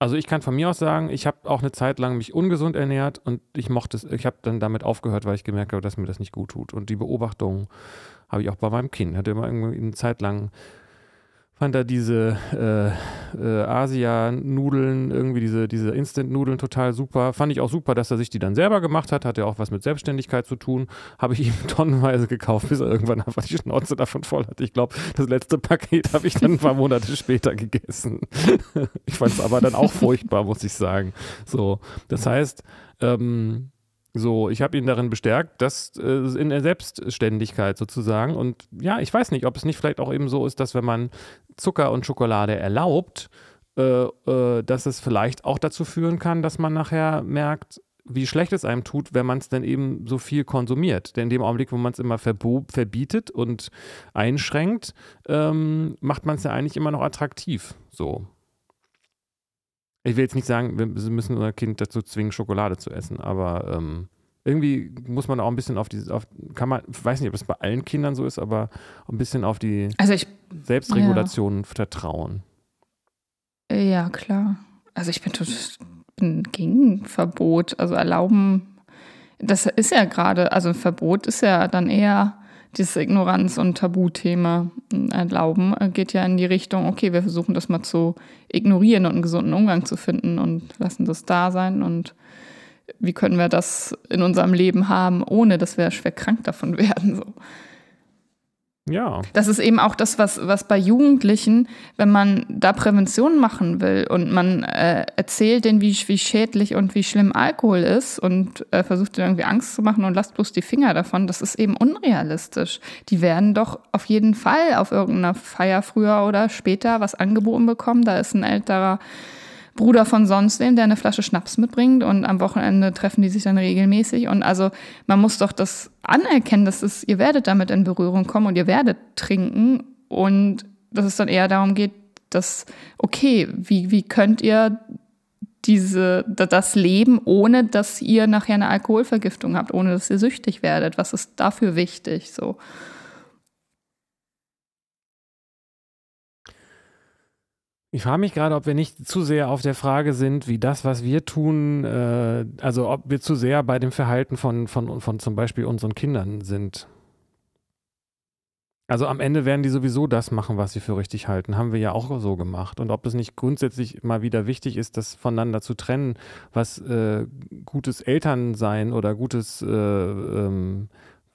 S1: Also ich kann von mir aus sagen, ich habe auch eine Zeit lang mich ungesund ernährt und ich mochte es, ich habe dann damit aufgehört, weil ich gemerkt habe, dass mir das nicht gut tut. Und die Beobachtung habe ich auch bei meinem Kind. Hatte immer irgendwie eine Zeit lang fand er diese äh, äh, Asia-Nudeln, irgendwie diese, diese Instant-Nudeln total super. Fand ich auch super, dass er sich die dann selber gemacht hat. Hat ja auch was mit Selbstständigkeit zu tun. Habe ich ihm tonnenweise gekauft, bis er irgendwann einfach die Schnauze davon voll hatte. Ich glaube, das letzte Paket habe ich dann ein paar Monate später gegessen. ich fand es aber dann auch furchtbar, muss ich sagen. So, das heißt, ähm, so, ich habe ihn darin bestärkt, dass äh, in der Selbstständigkeit sozusagen. Und ja, ich weiß nicht, ob es nicht vielleicht auch eben so ist, dass wenn man Zucker und Schokolade erlaubt, äh, äh, dass es vielleicht auch dazu führen kann, dass man nachher merkt, wie schlecht es einem tut, wenn man es dann eben so viel konsumiert. Denn in dem Augenblick, wo man es immer verbietet und einschränkt, ähm, macht man es ja eigentlich immer noch attraktiv. So. Ich will jetzt nicht sagen, wir müssen unser Kind dazu zwingen, Schokolade zu essen, aber ähm, irgendwie muss man auch ein bisschen auf die, auf, kann man, weiß nicht, ob es bei allen Kindern so ist, aber ein bisschen auf die
S2: also ich,
S1: Selbstregulation ja. vertrauen.
S2: Ja, klar. Also ich bin, bin gegen Verbot, also erlauben, das ist ja gerade, also ein Verbot ist ja dann eher dieses Ignoranz- und Tabuthema erlauben, äh, geht ja in die Richtung, okay, wir versuchen das mal zu ignorieren und einen gesunden Umgang zu finden und lassen das da sein und wie können wir das in unserem Leben haben, ohne dass wir schwer krank davon werden. So.
S1: Ja.
S2: Das ist eben auch das, was, was bei Jugendlichen, wenn man da Prävention machen will und man äh, erzählt denen, wie, wie schädlich und wie schlimm Alkohol ist und äh, versucht denen irgendwie Angst zu machen und lasst bloß die Finger davon, das ist eben unrealistisch. Die werden doch auf jeden Fall auf irgendeiner Feier früher oder später was angeboten bekommen. Da ist ein älterer Bruder von sonst wem, der eine Flasche Schnaps mitbringt und am Wochenende treffen die sich dann regelmäßig. Und also man muss doch das anerkennen, dass es, ihr werdet damit in Berührung kommen und ihr werdet trinken und dass es dann eher darum geht, dass, okay, wie, wie könnt ihr diese, das Leben, ohne dass ihr nachher eine Alkoholvergiftung habt, ohne dass ihr süchtig werdet? Was ist dafür wichtig? So.
S1: Ich frage mich gerade, ob wir nicht zu sehr auf der Frage sind, wie das, was wir tun, äh, also ob wir zu sehr bei dem Verhalten von, von, von zum Beispiel unseren Kindern sind. Also am Ende werden die sowieso das machen, was sie für richtig halten. Haben wir ja auch so gemacht. Und ob es nicht grundsätzlich mal wieder wichtig ist, das voneinander zu trennen, was äh, gutes Elternsein oder gutes äh, ähm,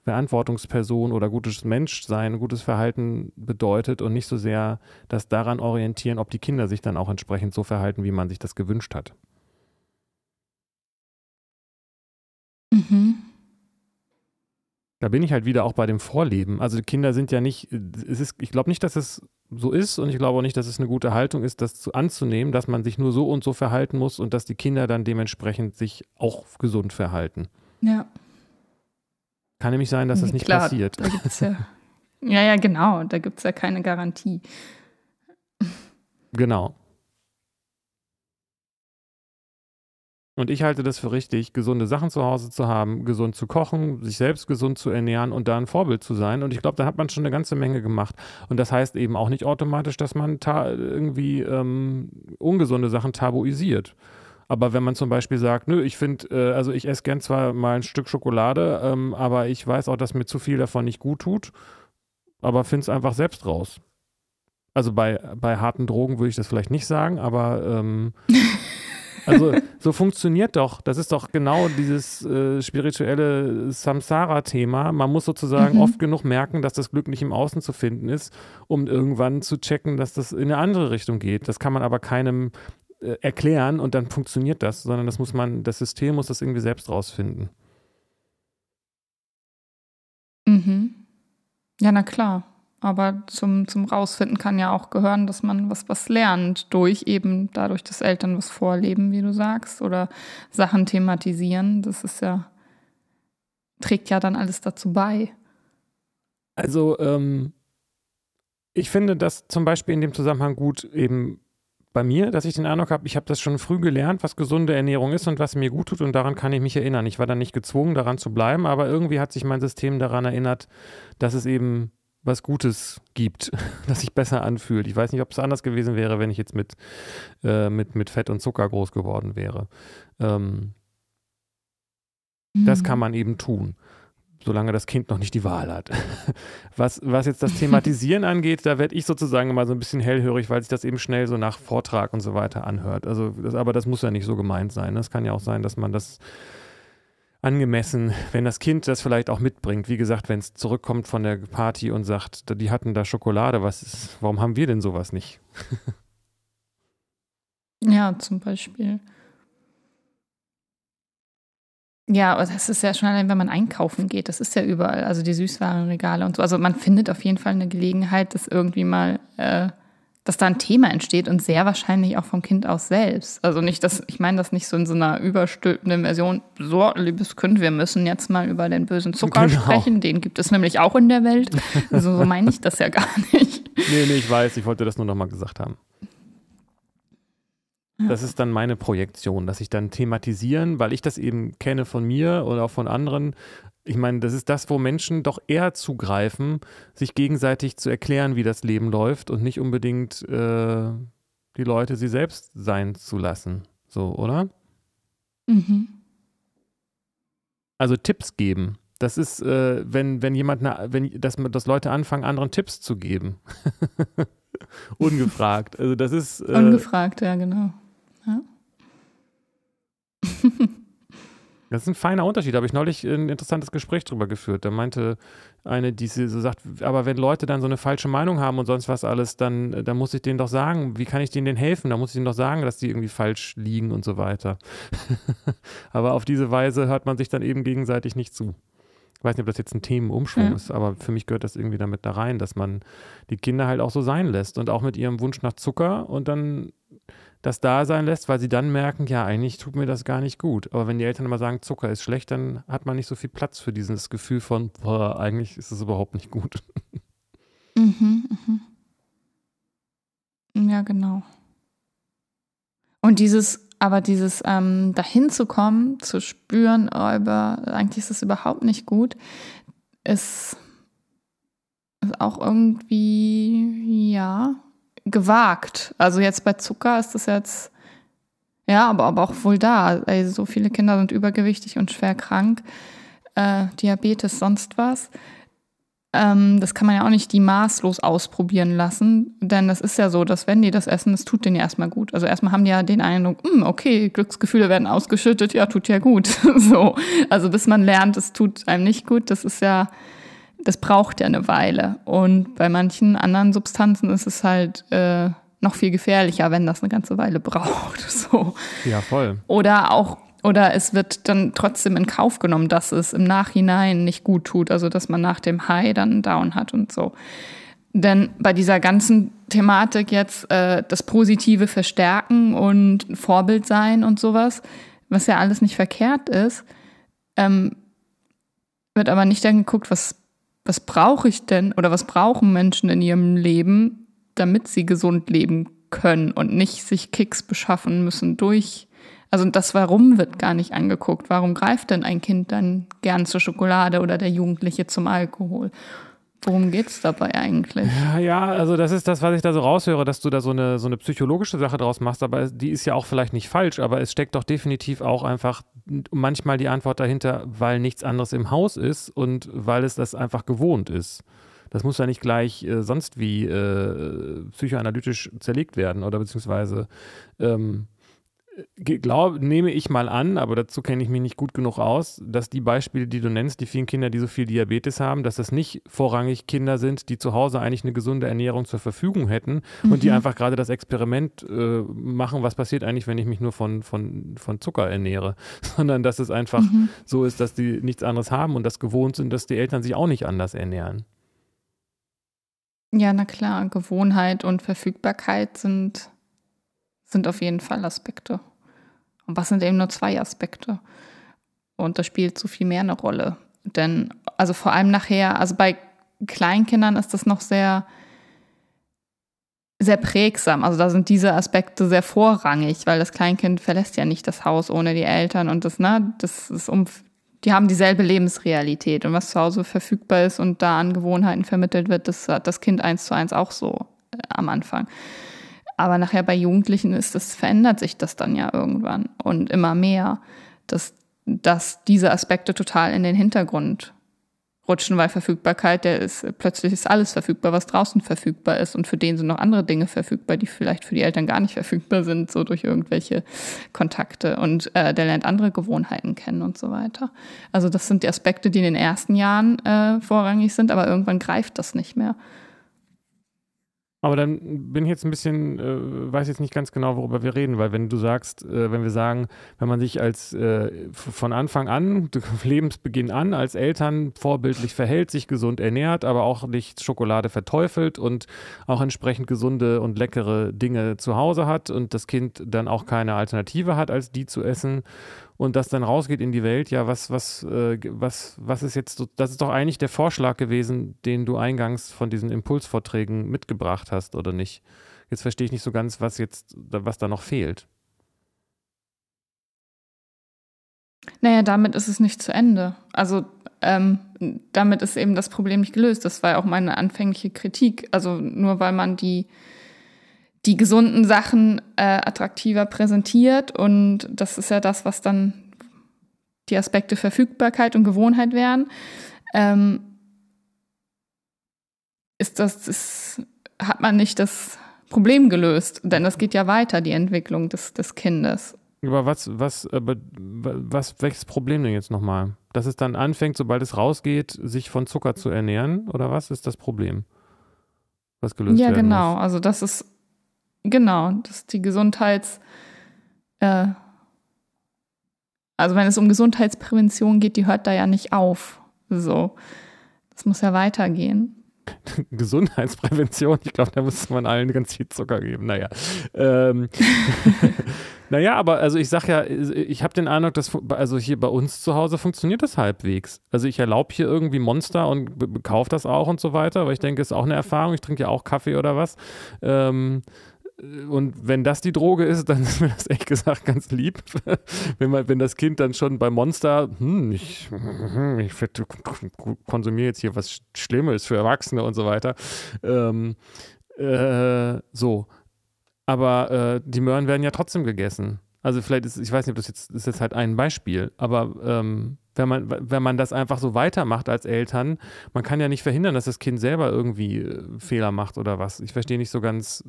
S1: Verantwortungsperson oder gutes Menschsein, gutes Verhalten bedeutet und nicht so sehr das daran orientieren, ob die Kinder sich dann auch entsprechend so verhalten, wie man sich das gewünscht hat. Mhm. Da bin ich halt wieder auch bei dem Vorleben. Also Kinder sind ja nicht, es ist, ich glaube nicht, dass es so ist und ich glaube auch nicht, dass es eine gute Haltung ist, das zu, anzunehmen, dass man sich nur so und so verhalten muss und dass die Kinder dann dementsprechend sich auch gesund verhalten.
S2: Ja.
S1: Kann nämlich sein, dass das nicht Klar, passiert.
S2: Da gibt's ja, ja, ja, genau. Da gibt es ja keine Garantie.
S1: Genau. Und ich halte das für richtig, gesunde Sachen zu Hause zu haben, gesund zu kochen, sich selbst gesund zu ernähren und da ein Vorbild zu sein. Und ich glaube, da hat man schon eine ganze Menge gemacht. Und das heißt eben auch nicht automatisch, dass man irgendwie ähm, ungesunde Sachen tabuisiert. Aber wenn man zum Beispiel sagt, nö, ich finde, äh, also ich esse gern zwar mal ein Stück Schokolade, ähm, aber ich weiß auch, dass mir zu viel davon nicht gut tut, aber finde es einfach selbst raus. Also bei, bei harten Drogen würde ich das vielleicht nicht sagen, aber ähm, also so funktioniert doch. Das ist doch genau dieses äh, spirituelle Samsara-Thema. Man muss sozusagen mhm. oft genug merken, dass das Glück nicht im Außen zu finden ist, um irgendwann zu checken, dass das in eine andere Richtung geht. Das kann man aber keinem äh, erklären und dann funktioniert das, sondern das muss man, das System muss das irgendwie selbst rausfinden.
S2: Mhm. Ja, na klar. Aber zum, zum Rausfinden kann ja auch gehören, dass man was, was lernt, durch eben dadurch, dass Eltern was vorleben, wie du sagst, oder Sachen thematisieren. Das ist ja, trägt ja dann alles dazu bei.
S1: Also, ähm, ich finde das zum Beispiel in dem Zusammenhang gut, eben bei mir, dass ich den Eindruck habe, ich habe das schon früh gelernt, was gesunde Ernährung ist und was mir gut tut und daran kann ich mich erinnern. Ich war dann nicht gezwungen, daran zu bleiben, aber irgendwie hat sich mein System daran erinnert, dass es eben was Gutes gibt, das sich besser anfühlt. Ich weiß nicht, ob es anders gewesen wäre, wenn ich jetzt mit, äh, mit, mit Fett und Zucker groß geworden wäre. Ähm, mhm. Das kann man eben tun solange das Kind noch nicht die Wahl hat. Was, was jetzt das Thematisieren angeht, da werde ich sozusagen mal so ein bisschen hellhörig, weil sich das eben schnell so nach Vortrag und so weiter anhört. Also, das, aber das muss ja nicht so gemeint sein. Es kann ja auch sein, dass man das angemessen, wenn das Kind das vielleicht auch mitbringt. Wie gesagt, wenn es zurückkommt von der Party und sagt, die hatten da Schokolade, was ist, warum haben wir denn sowas nicht?
S2: ja, zum Beispiel. Ja, das ist ja schon allein, wenn man einkaufen geht, das ist ja überall, also die Süßwarenregale und so. Also man findet auf jeden Fall eine Gelegenheit, dass irgendwie mal, äh, dass da ein Thema entsteht und sehr wahrscheinlich auch vom Kind aus selbst. Also nicht, dass, ich meine das nicht so in so einer überstülpenden Version, so, liebes Kind, wir müssen jetzt mal über den bösen Zucker genau. sprechen, den gibt es nämlich auch in der Welt. Also so meine ich das ja gar nicht.
S1: Nee, nee, ich weiß, ich wollte das nur nochmal gesagt haben. Das ist dann meine Projektion, dass ich dann thematisieren, weil ich das eben kenne von mir oder auch von anderen. Ich meine, das ist das, wo Menschen doch eher zugreifen, sich gegenseitig zu erklären, wie das Leben läuft und nicht unbedingt äh, die Leute sie selbst sein zu lassen. So, oder? Mhm. Also Tipps geben. Das ist, äh, wenn, wenn jemand, eine, wenn, dass, dass Leute anfangen, anderen Tipps zu geben. Ungefragt. Also das ist.
S2: Äh, Ungefragt, ja, genau.
S1: Das ist ein feiner Unterschied. Da habe ich neulich ein interessantes Gespräch drüber geführt. Da meinte eine, die so sagt, aber wenn Leute dann so eine falsche Meinung haben und sonst was alles, dann, dann muss ich denen doch sagen, wie kann ich denen denn helfen? Da muss ich denen doch sagen, dass die irgendwie falsch liegen und so weiter. aber auf diese Weise hört man sich dann eben gegenseitig nicht zu. Ich weiß nicht, ob das jetzt ein Themenumschwung ja. ist, aber für mich gehört das irgendwie damit da rein, dass man die Kinder halt auch so sein lässt und auch mit ihrem Wunsch nach Zucker und dann das da sein lässt, weil sie dann merken, ja, eigentlich tut mir das gar nicht gut. Aber wenn die Eltern immer sagen, Zucker ist schlecht, dann hat man nicht so viel Platz für dieses Gefühl von, boah, eigentlich ist es überhaupt nicht gut.
S2: Mhm, mhm. Ja, genau. Und dieses, aber dieses ähm, dahin zu kommen, zu spüren, oh, über, eigentlich ist es überhaupt nicht gut, ist, ist auch irgendwie, ja, gewagt. Also jetzt bei Zucker ist das jetzt, ja, aber, aber auch wohl da. Also so viele Kinder sind übergewichtig und schwer krank. Äh, Diabetes, sonst was. Ähm, das kann man ja auch nicht die maßlos ausprobieren lassen, denn das ist ja so, dass wenn die das essen, das tut denen ja erstmal gut. Also erstmal haben die ja den Eindruck, hm, okay, Glücksgefühle werden ausgeschüttet, ja, tut ja gut. so. Also bis man lernt, es tut einem nicht gut, das ist ja das braucht ja eine Weile. Und bei manchen anderen Substanzen ist es halt äh, noch viel gefährlicher, wenn das eine ganze Weile braucht. So.
S1: Ja, voll.
S2: Oder auch, oder es wird dann trotzdem in Kauf genommen, dass es im Nachhinein nicht gut tut, also dass man nach dem High dann Down hat und so. Denn bei dieser ganzen Thematik jetzt äh, das Positive verstärken und Vorbild sein und sowas, was ja alles nicht verkehrt ist, ähm, wird aber nicht dann geguckt, was was brauche ich denn oder was brauchen Menschen in ihrem Leben, damit sie gesund leben können und nicht sich Kicks beschaffen müssen durch. Also das Warum wird gar nicht angeguckt. Warum greift denn ein Kind dann gern zur Schokolade oder der Jugendliche zum Alkohol? Worum geht es dabei eigentlich?
S1: Ja, ja, also das ist das, was ich da so raushöre, dass du da so eine, so eine psychologische Sache draus machst, aber die ist ja auch vielleicht nicht falsch, aber es steckt doch definitiv auch einfach manchmal die Antwort dahinter, weil nichts anderes im Haus ist und weil es das einfach gewohnt ist. Das muss ja nicht gleich äh, sonst wie äh, psychoanalytisch zerlegt werden oder beziehungsweise ähm, glaub, nehme ich mal an, aber dazu kenne ich mich nicht gut genug aus, dass die Beispiele, die du nennst, die vielen Kinder, die so viel Diabetes haben, dass das nicht vorrangig Kinder sind, die zu Hause eigentlich eine gesunde Ernährung zur Verfügung hätten mhm. und die mhm. einfach gerade das Experiment äh, machen, was passiert eigentlich, wenn ich mich nur von, von, von Zucker ernähre, sondern dass es einfach mhm. so ist, dass die nichts anderes haben und das gewohnt sind, dass die Eltern sich auch nicht anders ernähren.
S2: Ja, na klar, Gewohnheit und Verfügbarkeit sind sind auf jeden Fall Aspekte. Und was sind eben nur zwei Aspekte? Und da spielt so viel mehr eine Rolle. Denn, also vor allem nachher, also bei Kleinkindern ist das noch sehr, sehr prägsam. Also da sind diese Aspekte sehr vorrangig, weil das Kleinkind verlässt ja nicht das Haus ohne die Eltern und das, ne, das ist um, die haben dieselbe Lebensrealität und was zu Hause verfügbar ist und da an Gewohnheiten vermittelt wird, das hat das Kind eins zu eins auch so äh, am Anfang. Aber nachher bei Jugendlichen ist das, verändert sich das dann ja irgendwann und immer mehr, dass, dass diese Aspekte total in den Hintergrund rutschen, weil Verfügbarkeit, der ist, plötzlich ist alles verfügbar, was draußen verfügbar ist. Und für den sind noch andere Dinge verfügbar, die vielleicht für die Eltern gar nicht verfügbar sind, so durch irgendwelche Kontakte. Und äh, der lernt andere Gewohnheiten kennen und so weiter. Also das sind die Aspekte, die in den ersten Jahren äh, vorrangig sind, aber irgendwann greift das nicht mehr.
S1: Aber dann bin ich jetzt ein bisschen, äh, weiß jetzt nicht ganz genau, worüber wir reden, weil wenn du sagst, äh, wenn wir sagen, wenn man sich als äh, von Anfang an, Lebensbeginn an, als Eltern vorbildlich verhält, sich gesund ernährt, aber auch nicht Schokolade verteufelt und auch entsprechend gesunde und leckere Dinge zu Hause hat und das Kind dann auch keine Alternative hat, als die zu essen und das dann rausgeht in die Welt, ja, was, was, äh, was, was ist jetzt so, das ist doch eigentlich der Vorschlag gewesen, den du eingangs von diesen Impulsvorträgen mitgebracht hast, oder nicht? Jetzt verstehe ich nicht so ganz, was jetzt, was da noch fehlt.
S2: Naja, damit ist es nicht zu Ende. Also ähm, damit ist eben das Problem nicht gelöst. Das war ja auch meine anfängliche Kritik. Also nur weil man die die gesunden Sachen äh, attraktiver präsentiert. Und das ist ja das, was dann die Aspekte Verfügbarkeit und Gewohnheit wären. Ähm, ist das, ist, hat man nicht das Problem gelöst, denn das geht ja weiter, die Entwicklung des, des Kindes.
S1: Aber was, was, aber was, welches Problem denn jetzt nochmal? Dass es dann anfängt, sobald es rausgeht, sich von Zucker zu ernähren? Oder was ist das Problem? Was gelöst
S2: ja, genau.
S1: Muss?
S2: Also das ist genau, das ist die Gesundheits, äh, also wenn es um Gesundheitsprävention geht, die hört da ja nicht auf. So, das muss ja weitergehen.
S1: Gesundheitsprävention, ich glaube, da muss man allen ganz viel Zucker geben. Naja. Ähm, naja, aber also ich sage ja, ich habe den Eindruck, dass also hier bei uns zu Hause funktioniert das halbwegs. Also ich erlaube hier irgendwie Monster und kaufe das auch und so weiter, weil ich denke, es ist auch eine Erfahrung. Ich trinke ja auch Kaffee oder was. Ähm, und wenn das die Droge ist, dann ist mir das ehrlich gesagt ganz lieb. wenn, man, wenn das Kind dann schon bei Monster, hm, ich, hm, ich konsumiere jetzt hier was Schlimmes für Erwachsene und so weiter. Ähm, äh, so. Aber äh, die Möhren werden ja trotzdem gegessen. Also vielleicht ist, ich weiß nicht, ob das jetzt, ist jetzt halt ein Beispiel, aber ähm, wenn man, wenn man das einfach so weitermacht als Eltern, man kann ja nicht verhindern, dass das Kind selber irgendwie äh, Fehler macht oder was. Ich verstehe nicht so ganz,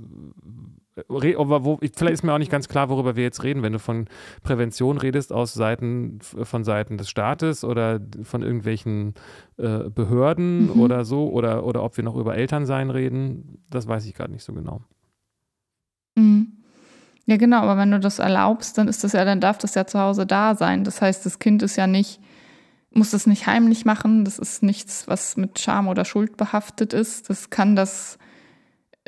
S1: äh, wo, vielleicht ist mir auch nicht ganz klar, worüber wir jetzt reden, wenn du von Prävention redest aus Seiten, von Seiten des Staates oder von irgendwelchen äh, Behörden mhm. oder so, oder, oder ob wir noch über Elternsein reden, das weiß ich gerade nicht so genau.
S2: Mhm. Ja, genau, aber wenn du das erlaubst, dann ist das ja, dann darf das ja zu Hause da sein. Das heißt, das Kind ist ja nicht muss das nicht heimlich machen. Das ist nichts, was mit Scham oder Schuld behaftet ist. Das kann das,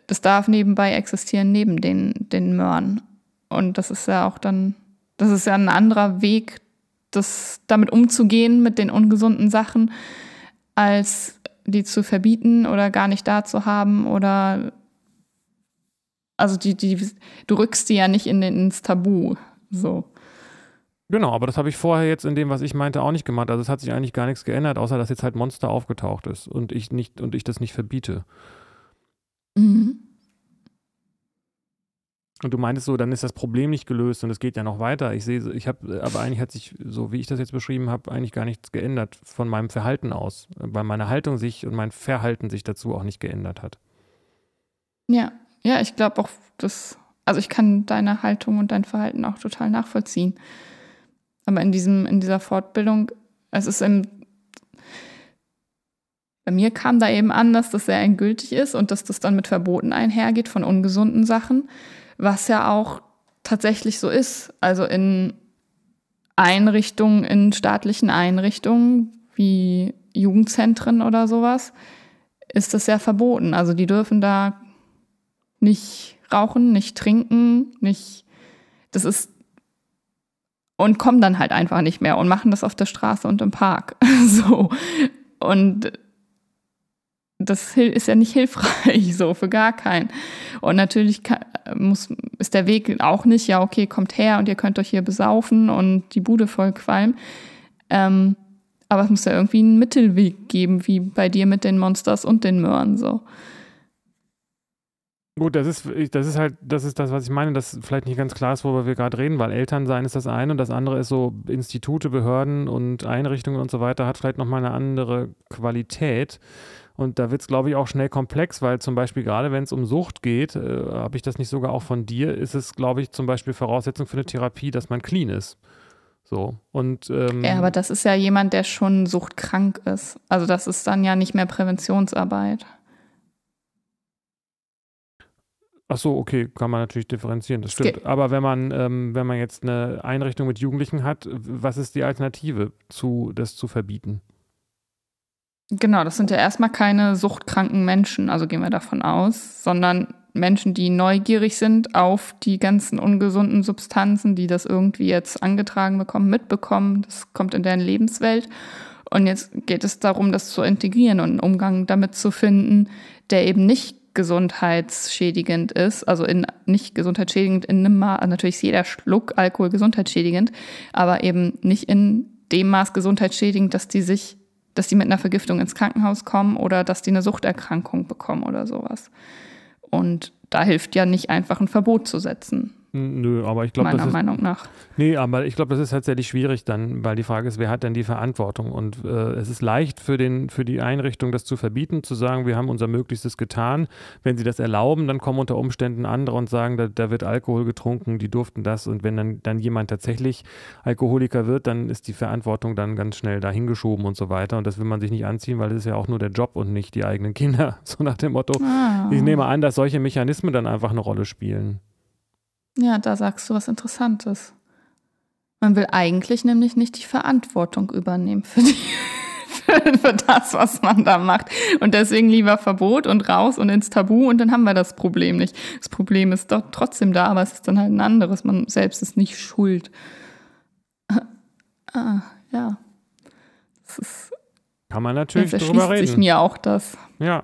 S2: das darf nebenbei existieren neben den, den Möhren. Und das ist ja auch dann, das ist ja ein anderer Weg, das damit umzugehen mit den ungesunden Sachen, als die zu verbieten oder gar nicht da zu haben oder also die, die, du rückst die ja nicht in ins Tabu. So.
S1: Genau, aber das habe ich vorher jetzt in dem, was ich meinte, auch nicht gemacht. Also es hat sich eigentlich gar nichts geändert, außer dass jetzt halt Monster aufgetaucht ist und ich nicht und ich das nicht verbiete. Mhm. Und du meintest so, dann ist das Problem nicht gelöst und es geht ja noch weiter. Ich sehe, ich habe, aber eigentlich hat sich, so wie ich das jetzt beschrieben habe, eigentlich gar nichts geändert von meinem Verhalten aus, weil meine Haltung sich und mein Verhalten sich dazu auch nicht geändert hat.
S2: Ja, ja, ich glaube auch, dass, also ich kann deine Haltung und dein Verhalten auch total nachvollziehen. Aber in diesem, in dieser Fortbildung, es ist im, bei mir kam da eben an, dass das sehr endgültig ist und dass das dann mit Verboten einhergeht von ungesunden Sachen, was ja auch tatsächlich so ist. Also in Einrichtungen, in staatlichen Einrichtungen wie Jugendzentren oder sowas, ist das ja verboten. Also die dürfen da nicht rauchen, nicht trinken, nicht. Das ist und kommen dann halt einfach nicht mehr und machen das auf der Straße und im Park. so. Und das ist ja nicht hilfreich, so für gar keinen. Und natürlich muss, ist der Weg auch nicht, ja, okay, kommt her und ihr könnt euch hier besaufen und die Bude voll qualmen. Ähm, aber es muss ja irgendwie einen Mittelweg geben, wie bei dir mit den Monsters und den Möhren so.
S1: Gut, das ist, das ist halt, das ist das, was ich meine, dass vielleicht nicht ganz klar ist, worüber wir gerade reden, weil Elternsein ist das eine und das andere ist so Institute, Behörden und Einrichtungen und so weiter hat vielleicht nochmal eine andere Qualität. Und da wird es, glaube ich, auch schnell komplex, weil zum Beispiel gerade wenn es um Sucht geht, äh, habe ich das nicht sogar auch von dir, ist es, glaube ich, zum Beispiel Voraussetzung für eine Therapie, dass man clean ist. So. Und, ähm,
S2: ja, aber das ist ja jemand, der schon suchtkrank ist. Also das ist dann ja nicht mehr Präventionsarbeit.
S1: Ach so, okay, kann man natürlich differenzieren, das stimmt. Aber wenn man, ähm, wenn man jetzt eine Einrichtung mit Jugendlichen hat, was ist die Alternative zu, das zu verbieten?
S2: Genau, das sind ja erstmal keine suchtkranken Menschen, also gehen wir davon aus, sondern Menschen, die neugierig sind auf die ganzen ungesunden Substanzen, die das irgendwie jetzt angetragen bekommen, mitbekommen. Das kommt in deren Lebenswelt. Und jetzt geht es darum, das zu integrieren und einen Umgang damit zu finden, der eben nicht gesundheitsschädigend ist, also in, nicht gesundheitsschädigend in einem Maß, also natürlich ist jeder Schluck Alkohol gesundheitsschädigend, aber eben nicht in dem Maß gesundheitsschädigend, dass die sich, dass die mit einer Vergiftung ins Krankenhaus kommen oder dass die eine Suchterkrankung bekommen oder sowas. Und da hilft ja nicht einfach ein Verbot zu setzen.
S1: Nö, aber ich glaube,
S2: meiner
S1: das ist,
S2: Meinung nach.
S1: Nee, aber ich glaube, das ist tatsächlich schwierig dann, weil die Frage ist, wer hat denn die Verantwortung? Und äh, es ist leicht für, den, für die Einrichtung, das zu verbieten, zu sagen, wir haben unser Möglichstes getan. Wenn sie das erlauben, dann kommen unter Umständen andere und sagen, da, da wird Alkohol getrunken, die durften das. Und wenn dann, dann jemand tatsächlich Alkoholiker wird, dann ist die Verantwortung dann ganz schnell dahingeschoben und so weiter. Und das will man sich nicht anziehen, weil es ist ja auch nur der Job und nicht die eigenen Kinder. So nach dem Motto.
S2: Ah.
S1: Ich nehme an, dass solche Mechanismen dann einfach eine Rolle spielen.
S2: Ja, da sagst du was Interessantes. Man will eigentlich nämlich nicht die Verantwortung übernehmen für, die, für, für das, was man da macht. Und deswegen lieber Verbot und raus und ins Tabu und dann haben wir das Problem nicht. Das Problem ist doch trotzdem da, aber es ist dann halt ein anderes. Man selbst ist nicht schuld. Ah, ja. Das ist,
S1: Kann man natürlich drüber reden.
S2: sich mir auch das.
S1: ja.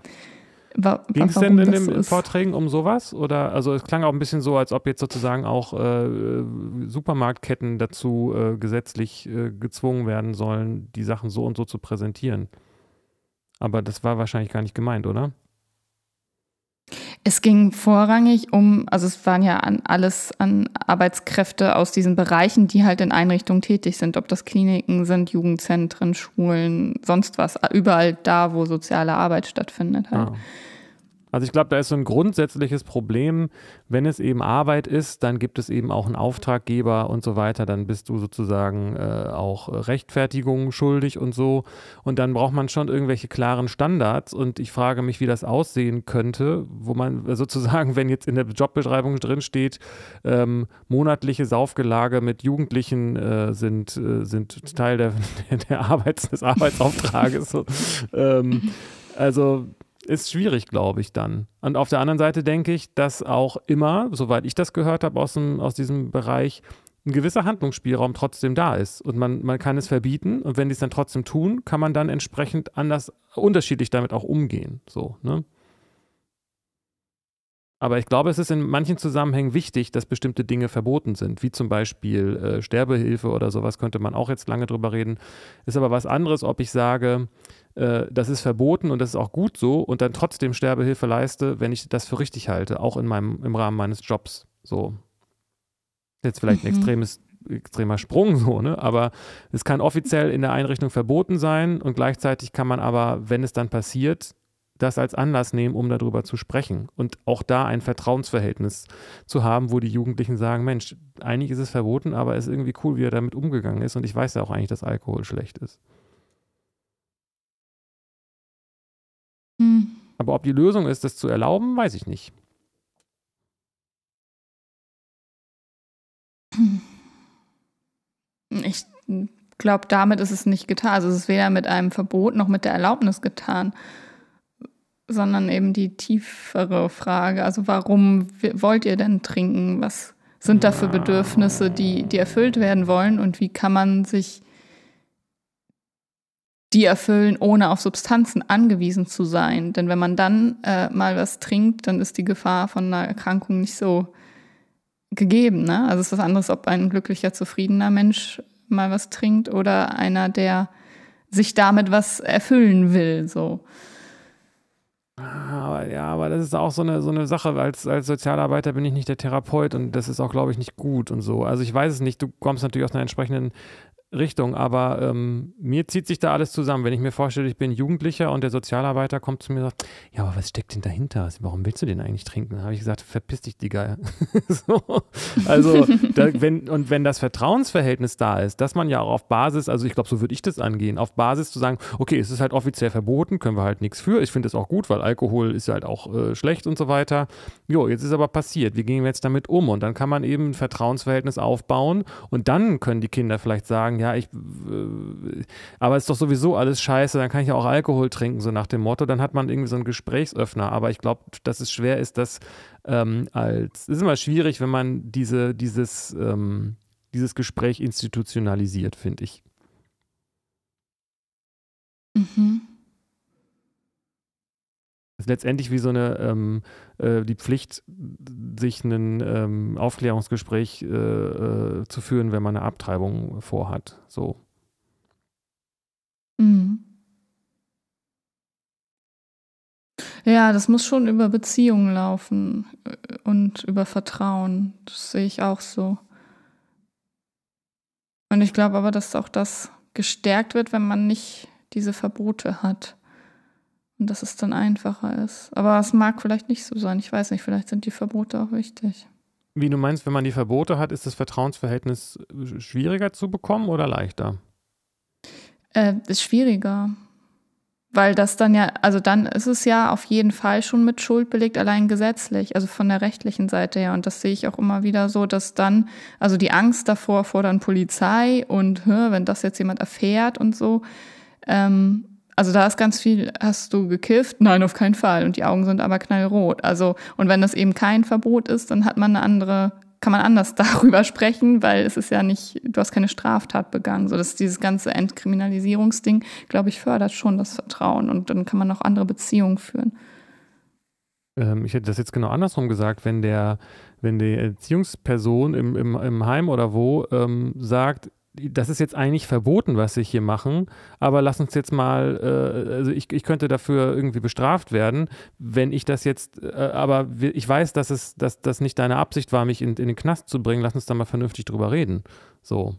S1: Ging es denn in den
S2: so.
S1: Vorträgen um sowas? Oder also es klang auch ein bisschen so, als ob jetzt sozusagen auch äh, Supermarktketten dazu äh, gesetzlich äh, gezwungen werden sollen, die Sachen so und so zu präsentieren. Aber das war wahrscheinlich gar nicht gemeint, oder?
S2: Es ging vorrangig um, also es waren ja an alles an Arbeitskräfte aus diesen Bereichen, die halt in Einrichtungen tätig sind, ob das Kliniken sind, Jugendzentren, Schulen, sonst was, überall da, wo soziale Arbeit stattfindet. Halt.
S1: Ah. Also ich glaube, da ist so ein grundsätzliches Problem, wenn es eben Arbeit ist, dann gibt es eben auch einen Auftraggeber und so weiter, dann bist du sozusagen äh, auch Rechtfertigung schuldig und so. Und dann braucht man schon irgendwelche klaren Standards und ich frage mich, wie das aussehen könnte, wo man sozusagen, wenn jetzt in der Jobbeschreibung drin steht, ähm, monatliche Saufgelage mit Jugendlichen äh, sind, äh, sind Teil der, der Arbeits, des Arbeitsauftrages. So. ähm, also ist schwierig, glaube ich, dann. Und auf der anderen Seite denke ich, dass auch immer, soweit ich das gehört habe aus, dem, aus diesem Bereich, ein gewisser Handlungsspielraum trotzdem da ist. Und man, man kann es verbieten und wenn die es dann trotzdem tun, kann man dann entsprechend anders, unterschiedlich damit auch umgehen. So, ne? Aber ich glaube, es ist in manchen Zusammenhängen wichtig, dass bestimmte Dinge verboten sind, wie zum Beispiel äh, Sterbehilfe oder sowas, könnte man auch jetzt lange drüber reden. Ist aber was anderes, ob ich sage, äh, das ist verboten und das ist auch gut so und dann trotzdem Sterbehilfe leiste, wenn ich das für richtig halte, auch in meinem, im Rahmen meines Jobs. So. Jetzt vielleicht ein
S2: Mhm.
S1: extremes, extremer Sprung, so, ne? Aber es kann offiziell in der Einrichtung verboten sein und gleichzeitig kann man aber, wenn es dann passiert, das als Anlass nehmen, um darüber zu sprechen und auch da ein Vertrauensverhältnis zu haben, wo die Jugendlichen sagen, Mensch, eigentlich ist es verboten, aber es ist irgendwie cool, wie er damit umgegangen ist und ich weiß ja auch eigentlich, dass Alkohol schlecht ist.
S2: Hm.
S1: Aber ob die Lösung ist, das zu erlauben, weiß ich nicht.
S2: Ich glaube, damit ist es nicht getan. Also es ist weder mit einem Verbot noch mit der Erlaubnis getan, sondern eben die tiefere Frage. Also warum wollt ihr denn trinken? Was sind da für Bedürfnisse, die, die erfüllt werden wollen? Und wie kann man sich die erfüllen, ohne auf Substanzen angewiesen zu sein? Denn wenn man dann äh, mal was trinkt, dann ist die Gefahr von einer Erkrankung nicht so gegeben. Ne? Also es ist was anderes, ob ein glücklicher, zufriedener Mensch mal was trinkt oder einer, der sich damit was erfüllen will. So.
S1: Aber, ja, aber das ist auch so eine, so eine Sache. Als, als Sozialarbeiter bin ich nicht der Therapeut und das ist auch, glaube ich, nicht gut und so. Also ich weiß es nicht. Du kommst natürlich aus einer entsprechenden Richtung, aber ähm, mir zieht sich da alles zusammen. Wenn ich mir vorstelle, ich bin Jugendlicher und der Sozialarbeiter kommt zu mir und sagt, ja, aber was steckt denn dahinter? Warum willst du den eigentlich trinken? Dann habe ich gesagt, verpiss dich, Digga. so. Also, da, wenn, und wenn das Vertrauensverhältnis da ist, dass man ja auch auf Basis, also ich glaube, so würde ich das angehen, auf Basis zu sagen, okay, es ist halt offiziell verboten, können wir halt nichts für. Ich finde es auch gut, weil Alkohol ist halt auch äh, schlecht und so weiter. Jo, jetzt ist aber passiert. Wie gehen wir jetzt damit um? Und dann kann man eben ein Vertrauensverhältnis aufbauen und dann können die Kinder vielleicht sagen, ja, ich, aber ist doch sowieso alles scheiße, dann kann ich ja auch Alkohol trinken, so nach dem Motto. Dann hat man irgendwie so einen Gesprächsöffner. Aber ich glaube, dass es schwer ist, das ähm, als, es ist immer schwierig, wenn man diese, dieses, ähm, dieses Gespräch institutionalisiert, finde ich.
S2: Mhm.
S1: Ist letztendlich wie so eine, ähm, äh, die Pflicht, sich ein ähm, Aufklärungsgespräch äh, äh, zu führen, wenn man eine Abtreibung vorhat. So.
S2: Mhm. Ja, das muss schon über Beziehungen laufen äh, und über Vertrauen. Das sehe ich auch so. Und ich glaube aber, dass auch das gestärkt wird, wenn man nicht diese Verbote hat. Und dass es dann einfacher ist. Aber es mag vielleicht nicht so sein. Ich weiß nicht, vielleicht sind die Verbote auch wichtig.
S1: Wie du meinst, wenn man die Verbote hat, ist das Vertrauensverhältnis schwieriger zu bekommen oder leichter?
S2: Äh, ist schwieriger. Weil das dann ja, also dann ist es ja auf jeden Fall schon mit Schuld belegt, allein gesetzlich, also von der rechtlichen Seite her. Und das sehe ich auch immer wieder so, dass dann, also die Angst davor vor dann Polizei und wenn das jetzt jemand erfährt und so, ähm, also da ist ganz viel, hast du gekifft? Nein, auf keinen Fall. Und die Augen sind aber knallrot. Also, und wenn das eben kein Verbot ist, dann hat man eine andere kann man anders darüber sprechen, weil es ist ja nicht, du hast keine Straftat begangen. So, dass dieses ganze Entkriminalisierungsding, glaube ich, fördert schon das Vertrauen und dann kann man auch andere Beziehungen führen.
S1: Ähm, ich hätte das jetzt genau andersrum gesagt, wenn der, wenn die Erziehungsperson im, im, im Heim oder wo ähm, sagt, das ist jetzt eigentlich verboten, was ich hier machen, aber lass uns jetzt mal, äh, also ich, ich könnte dafür irgendwie bestraft werden, wenn ich das jetzt, äh, aber ich weiß, dass es, dass das nicht deine Absicht war, mich in, in den Knast zu bringen, lass uns da mal vernünftig drüber reden. So.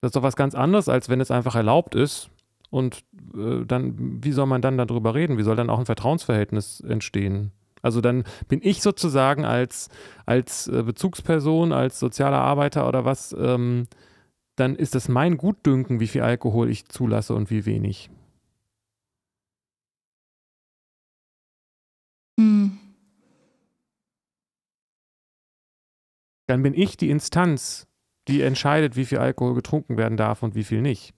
S1: Das ist doch was ganz anderes, als wenn es einfach erlaubt ist. Und äh, dann, wie soll man dann darüber reden? Wie soll dann auch ein Vertrauensverhältnis entstehen? Also dann bin ich sozusagen als, als äh, Bezugsperson, als sozialer Arbeiter oder was, ähm, dann ist es mein Gutdünken, wie viel Alkohol ich zulasse und wie wenig. Hm. Dann bin ich die Instanz, die entscheidet, wie viel Alkohol getrunken werden darf und wie viel nicht.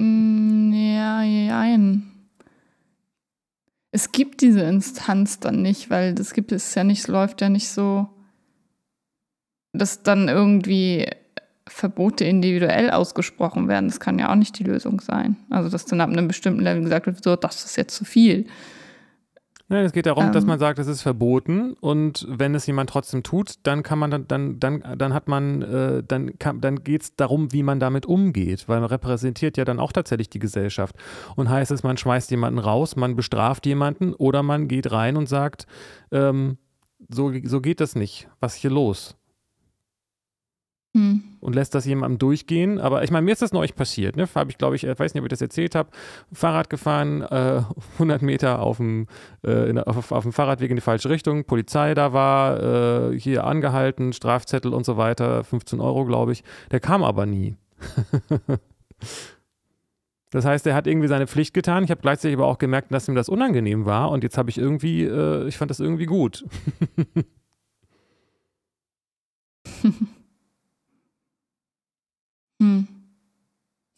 S2: Hm, ja, jein es gibt diese Instanz dann nicht, weil das gibt es ja nicht, es läuft ja nicht so, dass dann irgendwie Verbote individuell ausgesprochen werden. Das kann ja auch nicht die Lösung sein. Also, dass dann ab einem bestimmten Level gesagt wird, so, das ist jetzt zu viel.
S1: Nein, es geht darum, ähm, dass man sagt, es ist verboten und wenn es jemand trotzdem tut, dann kann man dann, dann, dann, dann hat man, äh, dann, dann geht es darum, wie man damit umgeht, weil man repräsentiert ja dann auch tatsächlich die Gesellschaft. Und heißt es, man schmeißt jemanden raus, man bestraft jemanden oder man geht rein und sagt, ähm, so, so geht das nicht. Was ist hier los? Hm. Und lässt das jemandem durchgehen. Aber ich meine, mir ist das neulich passiert. Ne? Habe ich, glaube ich, ich weiß nicht, ob ich das erzählt habe. Fahrrad gefahren, äh, 100 Meter auf dem, äh, auf, auf, dem Fahrradweg in die falsche Richtung. Polizei da war, äh, hier angehalten, Strafzettel und so weiter. 15 Euro, glaube ich. Der kam aber nie. Das heißt, er hat irgendwie seine Pflicht getan. Ich habe gleichzeitig aber auch gemerkt, dass ihm das unangenehm war. Und jetzt habe ich irgendwie, äh, ich fand das irgendwie gut.
S2: Hm.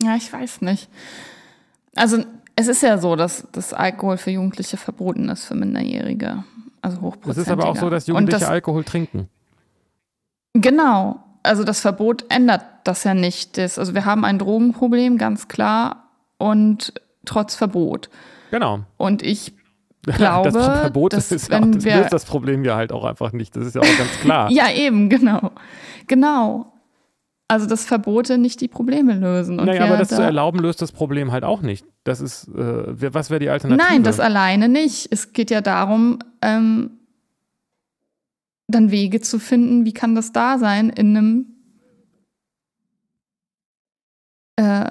S2: Ja, ich weiß nicht. Also es ist ja so, dass das Alkohol für Jugendliche verboten ist, für Minderjährige. Also hochprozentig.
S1: Es ist aber auch so, dass Jugendliche das, Alkohol trinken.
S2: Genau. Also das Verbot ändert das ja nicht. Das, also wir haben ein Drogenproblem, ganz klar, und trotz Verbot.
S1: Genau.
S2: Und ich glaube,
S1: das Verbot dass, ist ja, das wir, löst das Problem ja halt auch einfach nicht. Das ist ja auch ganz klar.
S2: ja, eben, genau. Genau. Also, dass Verbote nicht die Probleme lösen.
S1: Und naja, aber das da zu erlauben löst das Problem halt auch nicht. Das ist, äh, was wäre die Alternative?
S2: Nein, das alleine nicht. Es geht ja darum, ähm, dann Wege zu finden, wie kann das da sein in einem äh,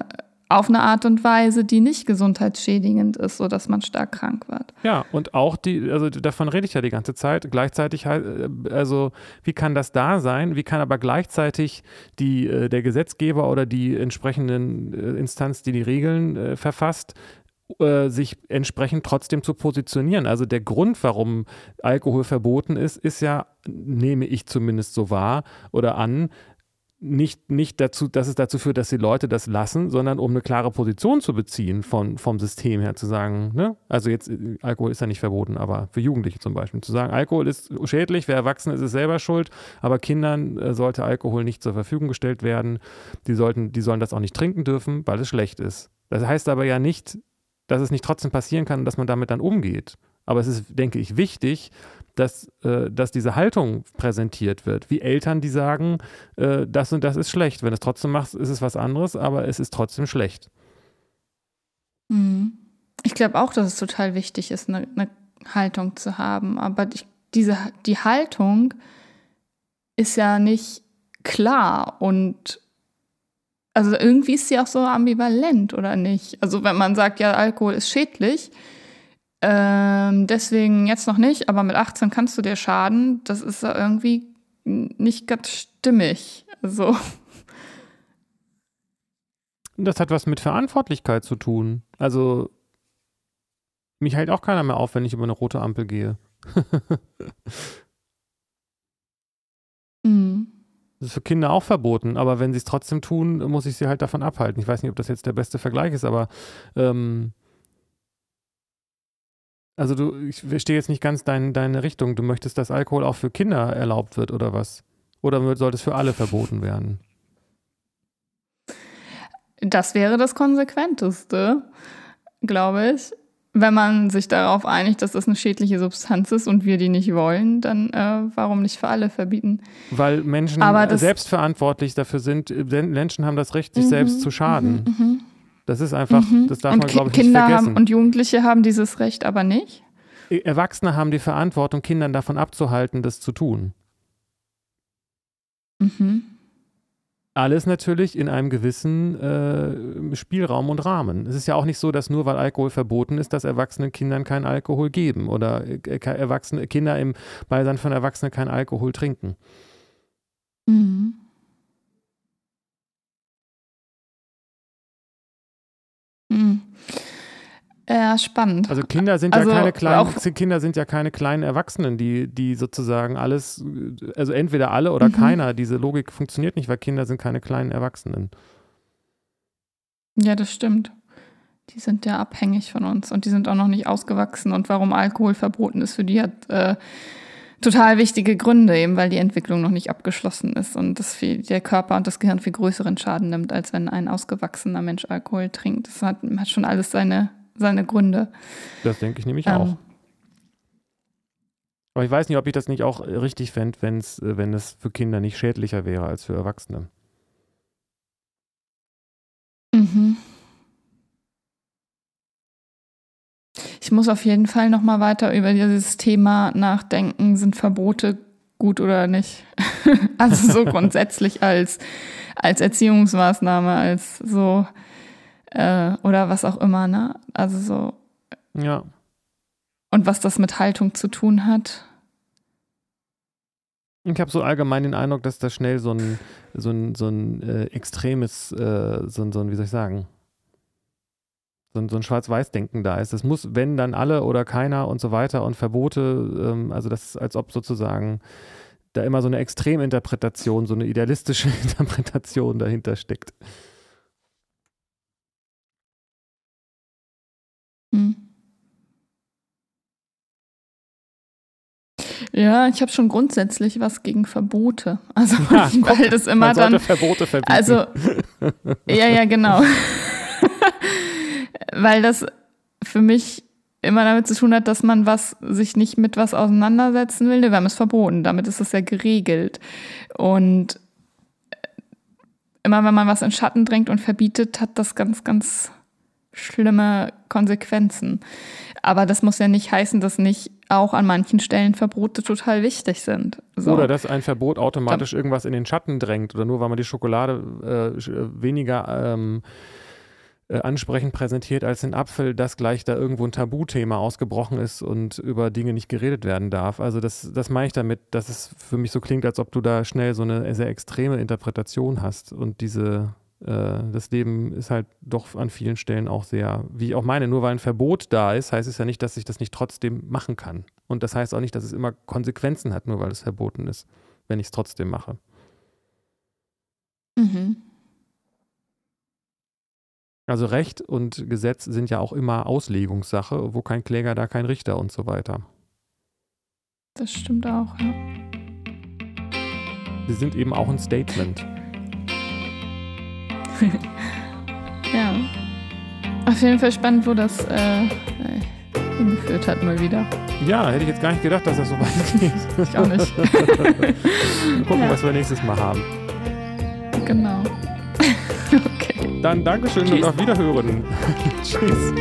S2: auf eine Art und Weise, die nicht gesundheitsschädigend ist, sodass man stark krank wird.
S1: Ja, und auch die, also davon rede ich ja die ganze Zeit. Gleichzeitig, äh, also wie kann das da sein? Wie kann aber gleichzeitig die, äh, der Gesetzgeber oder die entsprechenden äh, Instanz, die die Regeln verfasst, sich entsprechend trotzdem zu positionieren. Also der Grund, warum Alkohol verboten ist, ist ja, nehme ich zumindest so wahr oder an, nicht, nicht dazu, dass es dazu führt, dass die Leute das lassen, sondern um eine klare Position zu beziehen von, vom System her, zu sagen, ne? also jetzt, äh, Alkohol ist ja nicht verboten, aber für Jugendliche zum Beispiel, zu sagen, Alkohol ist schädlich, wer erwachsen ist, ist selber schuld, aber Kindern äh, sollte Alkohol nicht zur Verfügung gestellt werden, die, sollten, die sollen das auch nicht trinken dürfen, weil es schlecht ist. Das heißt aber ja nicht, dass es nicht trotzdem passieren kann, dass man damit dann umgeht. Aber es ist, denke ich, wichtig, dass, äh, dass diese Haltung präsentiert wird. Wie Eltern, die sagen, äh, das und das ist schlecht. Wenn du es trotzdem machst, ist es was anderes, aber es ist trotzdem schlecht.
S2: Hm. Ich glaube auch, dass es total wichtig ist, eine, eine Haltung zu haben. Aber ich, diese, die Haltung ist ja nicht klar und also irgendwie ist sie auch so ambivalent, oder nicht? Also wenn man sagt, ja, Alkohol ist schädlich, ähm, deswegen jetzt noch nicht, aber mit 18 kannst du dir schaden, das ist irgendwie nicht ganz stimmig. So.
S1: Das hat was mit Verantwortlichkeit zu tun. Also mich hält auch keiner mehr auf, wenn ich über eine rote Ampel gehe. mhm. Das ist für Kinder auch verboten, aber wenn sie es trotzdem tun, muss ich sie halt davon abhalten. Ich weiß nicht, ob das jetzt der beste Vergleich ist, aber ähm, also du, ich verstehe jetzt nicht ganz dein, deine Richtung. Du möchtest, dass Alkohol auch für Kinder erlaubt wird oder was? Oder sollte es für alle verboten werden?
S2: Das wäre das Konsequenteste, glaube ich. Wenn man sich darauf einigt, dass das eine schädliche Substanz ist und wir die nicht wollen, dann äh, warum nicht für alle verbieten?
S1: Weil Menschen selbstverantwortlich dafür sind. Menschen haben das Recht, sich mhm, selbst zu schaden. Mhm, mhm. Das ist einfach, mhm. das darf und man, glaube ich, Kinder nicht vergessen.
S2: Haben, und Jugendliche haben dieses Recht aber nicht?
S1: E, Erwachsene haben die Verantwortung, Kindern davon abzuhalten, das zu tun. Mhm. Alles natürlich in einem gewissen äh, Spielraum und Rahmen. Es ist ja auch nicht so, dass nur weil Alkohol verboten ist, dass Erwachsenen Kindern keinen Alkohol geben oder äh, Erwachsene, Kinder im Beisein von Erwachsenen keinen Alkohol trinken.
S2: Mhm. Ja, spannend.
S1: Also Kinder sind also ja keine kleinen, Kinder sind ja keine kleinen Erwachsenen, die, die sozusagen alles, also entweder alle oder mhm. keiner. Diese Logik funktioniert nicht, weil Kinder sind keine kleinen Erwachsenen.
S2: Ja, das stimmt. Die sind ja abhängig von uns und die sind auch noch nicht ausgewachsen. Und warum Alkohol verboten ist für die hat äh, total wichtige Gründe, eben weil die Entwicklung noch nicht abgeschlossen ist und das viel, der Körper und das Gehirn viel größeren Schaden nimmt, als wenn ein ausgewachsener Mensch Alkohol trinkt. Das hat, hat schon alles seine, seine Gründe.
S1: Das denke ich nämlich ähm, auch. Aber ich weiß nicht, ob ich das nicht auch richtig fände, wenn's, wenn es für Kinder nicht schädlicher wäre als für Erwachsene. Mhm.
S2: Ich muss auf jeden Fall noch mal weiter über dieses Thema nachdenken, sind Verbote gut oder nicht? also so grundsätzlich als, als Erziehungsmaßnahme, als so äh, oder was auch immer, ne? Also so.
S1: Ja.
S2: Und was das mit Haltung zu tun hat.
S1: Ich habe so allgemein den Eindruck, dass da schnell so ein, so ein, so ein äh, extremes, äh, so, ein, so ein, wie soll ich sagen, so ein, so ein Schwarz-Weiß-Denken da ist. Es muss, wenn, dann alle oder keiner und so weiter und Verbote, ähm, also das ist, als ob sozusagen da immer so eine Extreminterpretation, so eine idealistische Interpretation dahinter steckt.
S2: Hm. Ja, ich habe schon grundsätzlich was gegen Verbote. Also ja, weil das immer man dann
S1: Verbote verbieten.
S2: Also ja, ja, genau. weil das für mich immer damit zu tun hat, dass man was sich nicht mit was auseinandersetzen will. Wir haben es verboten, damit ist es ja geregelt. Und immer wenn man was in Schatten drängt und verbietet, hat das ganz, ganz schlimme Konsequenzen. Aber das muss ja nicht heißen, dass nicht auch an manchen Stellen Verbote total wichtig sind.
S1: So. Oder dass ein Verbot automatisch irgendwas in den Schatten drängt oder nur weil man die Schokolade äh, weniger ähm, äh, ansprechend präsentiert als ein Apfel, dass gleich da irgendwo ein Tabuthema ausgebrochen ist und über Dinge nicht geredet werden darf. Also das, das meine ich damit, dass es für mich so klingt, als ob du da schnell so eine sehr extreme Interpretation hast und diese äh, das Leben ist halt doch an vielen Stellen auch sehr, wie ich auch meine, nur weil ein Verbot da ist, heißt es ja nicht, dass ich das nicht trotzdem machen kann. Und das heißt auch nicht, dass es immer Konsequenzen hat, nur weil es verboten ist, wenn ich es trotzdem mache. Mhm. Also Recht und Gesetz sind ja auch immer Auslegungssache, wo kein Kläger, da kein Richter und so weiter.
S2: Das stimmt auch, ja.
S1: Sie sind eben auch ein Statement.
S2: ja. Auf jeden Fall spannend, wo das äh, hingeführt hat, mal wieder.
S1: Ja, hätte ich jetzt gar nicht gedacht, dass das so weit
S2: geht. Ich auch nicht.
S1: Mal gucken, ja. was wir nächstes Mal haben.
S2: Genau. okay.
S1: Dann Dankeschön Tschüss. und auf Wiederhören. Tschüss.